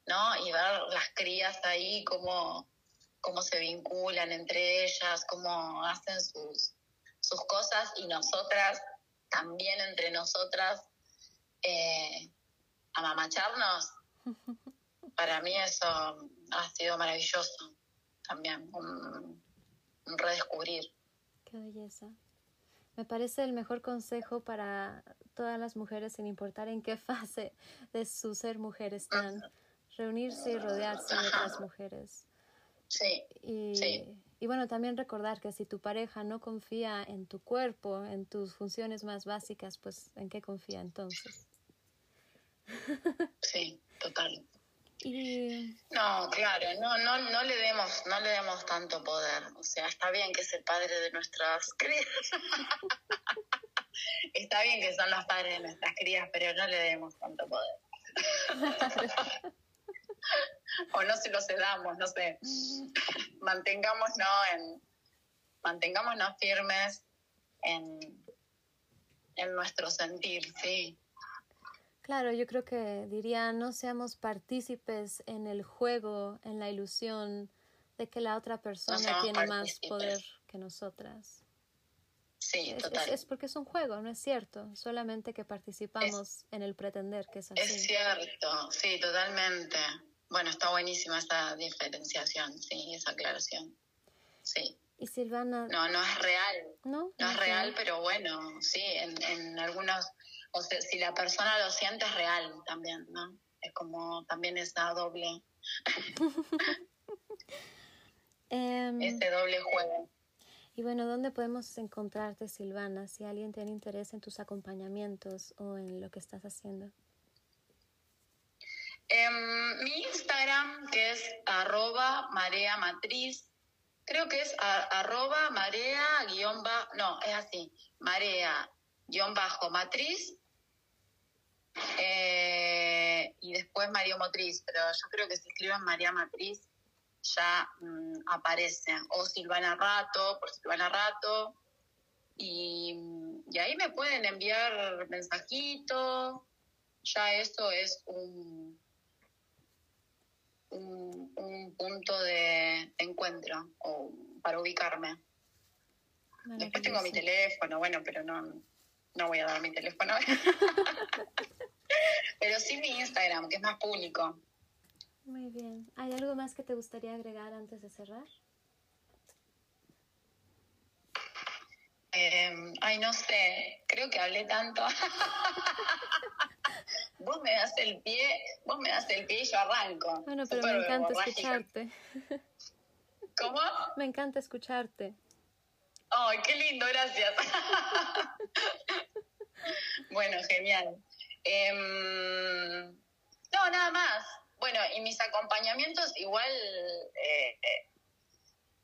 S2: ¿no? Y ver las crías ahí, cómo, cómo se vinculan entre ellas, cómo hacen sus, sus cosas y nosotras también entre nosotras eh, amamacharnos. Para mí eso ha sido maravilloso también, un, redescubrir.
S3: Qué belleza. Me parece el mejor consejo para todas las mujeres, sin importar en qué fase de su ser mujer están, reunirse y rodearse de otras mujeres.
S2: Sí,
S3: y, y bueno, también recordar que si tu pareja no confía en tu cuerpo, en tus funciones más básicas, pues ¿en qué confía entonces?
S2: Sí, total. No, claro, no, no, no le demos, no le demos tanto poder. O sea, está bien que es el padre de nuestras crías. está bien que son los padres de nuestras crías, pero no le demos tanto poder. o no se lo cedamos, no sé. Mantengámonos en, mantengámonos firmes en, en nuestro sentir, sí.
S3: Claro, yo creo que diría, no seamos partícipes en el juego, en la ilusión de que la otra persona tiene más poder que nosotras.
S2: Sí,
S3: es,
S2: total.
S3: Es, porque es un juego, no es cierto, solamente que participamos en el pretender que es así.
S2: Es cierto, sí, totalmente. Bueno, está buenísima esa diferenciación, sí, esa aclaración. Sí.
S3: Y Silvana.
S2: No, no es real.
S3: No,
S2: no, es real, pero bueno, sí, en, en algunos o sea, si la persona lo siente es real también, ¿no? Es como también esa doble,
S3: um,
S2: ese doble juego.
S3: Y bueno, ¿dónde podemos encontrarte, Silvana, si alguien tiene interés en tus acompañamientos o en lo que estás haciendo?
S2: Eh, mi Instagram, que es arroba marea matriz, creo que es arroba marea guion no, es así, marea guion bajo matriz eh, y después María Motriz, pero yo creo que si escriben María Matriz ya mm, aparece, o Silvana Rato, por Silvana Rato, y, y ahí me pueden enviar mensajitos, ya eso es un, un, un punto de encuentro o para ubicarme. Después tengo mi teléfono, bueno, pero no, no voy a dar mi teléfono. Pero sí mi Instagram, que es más público.
S3: Muy bien. ¿Hay algo más que te gustaría agregar antes de cerrar?
S2: Eh, ay, no sé, creo que hablé tanto. vos me das el pie, vos me das el pie y yo arranco.
S3: Bueno, pero me encanta escucharte.
S2: ¿Cómo?
S3: Me encanta escucharte.
S2: Ay, qué lindo, gracias. bueno, genial. Em, no, nada más. Bueno, y mis acompañamientos igual eh,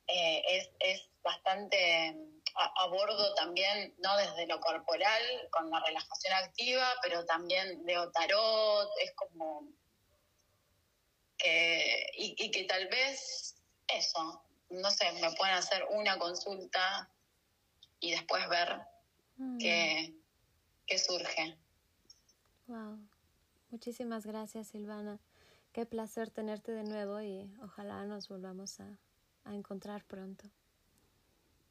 S2: eh, es, es, bastante a, bordo también, no desde lo corporal, con la relajación activa, pero también de tarot, es como que, y, que tal vez eso, no sé, me pueden hacer una consulta y después ver mm. qué, qué surge.
S3: Wow. Muchísimas gracias, Silvana. Qué placer tenerte de nuevo y ojalá nos volvamos a, encontrar pronto.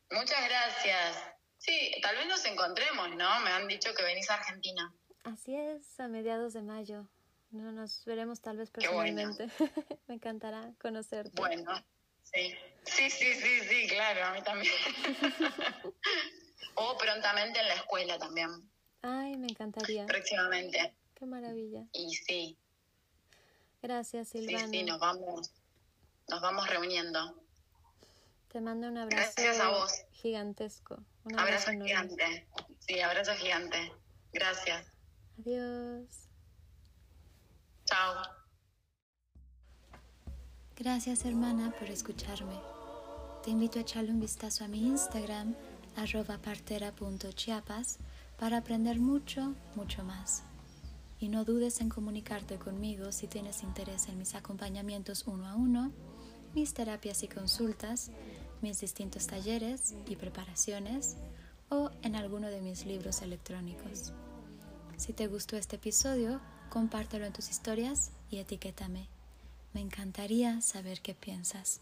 S2: Muchas gracias. Sí, tal vez nos encontremos, ¿no? Me han dicho que venís a Argentina.
S3: Así es, a mediados de mayo. No nos veremos tal vez personalmente. Me encantará conocerte.
S2: Bueno, sí. Sí, sí, sí, sí, claro, a mí también. o prontamente en la escuela también.
S3: Ay, me encantaría.
S2: Próximamente.
S3: Qué maravilla.
S2: Y sí.
S3: Gracias, Silvana.
S2: Sí, sí, nos vamos, nos vamos reuniendo.
S3: Te mando un abrazo
S2: Gracias a vos.
S3: gigantesco.
S2: Un abrazo, gigante. Sí, abrazo gigante. Gracias.
S3: Adiós.
S2: Chao.
S1: Gracias hermana por escucharme.
S3: Te invito a echarle un vistazo a mi Instagram, arroba partera.chiapas, para aprender mucho, mucho más. Y no dudes en comunicarte conmigo si tienes interés en mis acompañamientos uno a uno, mis terapias y consultas, mis distintos talleres y preparaciones o en alguno de mis libros electrónicos. Si te gustó este episodio, compártelo en tus historias y etiquétame. Me encantaría saber qué piensas.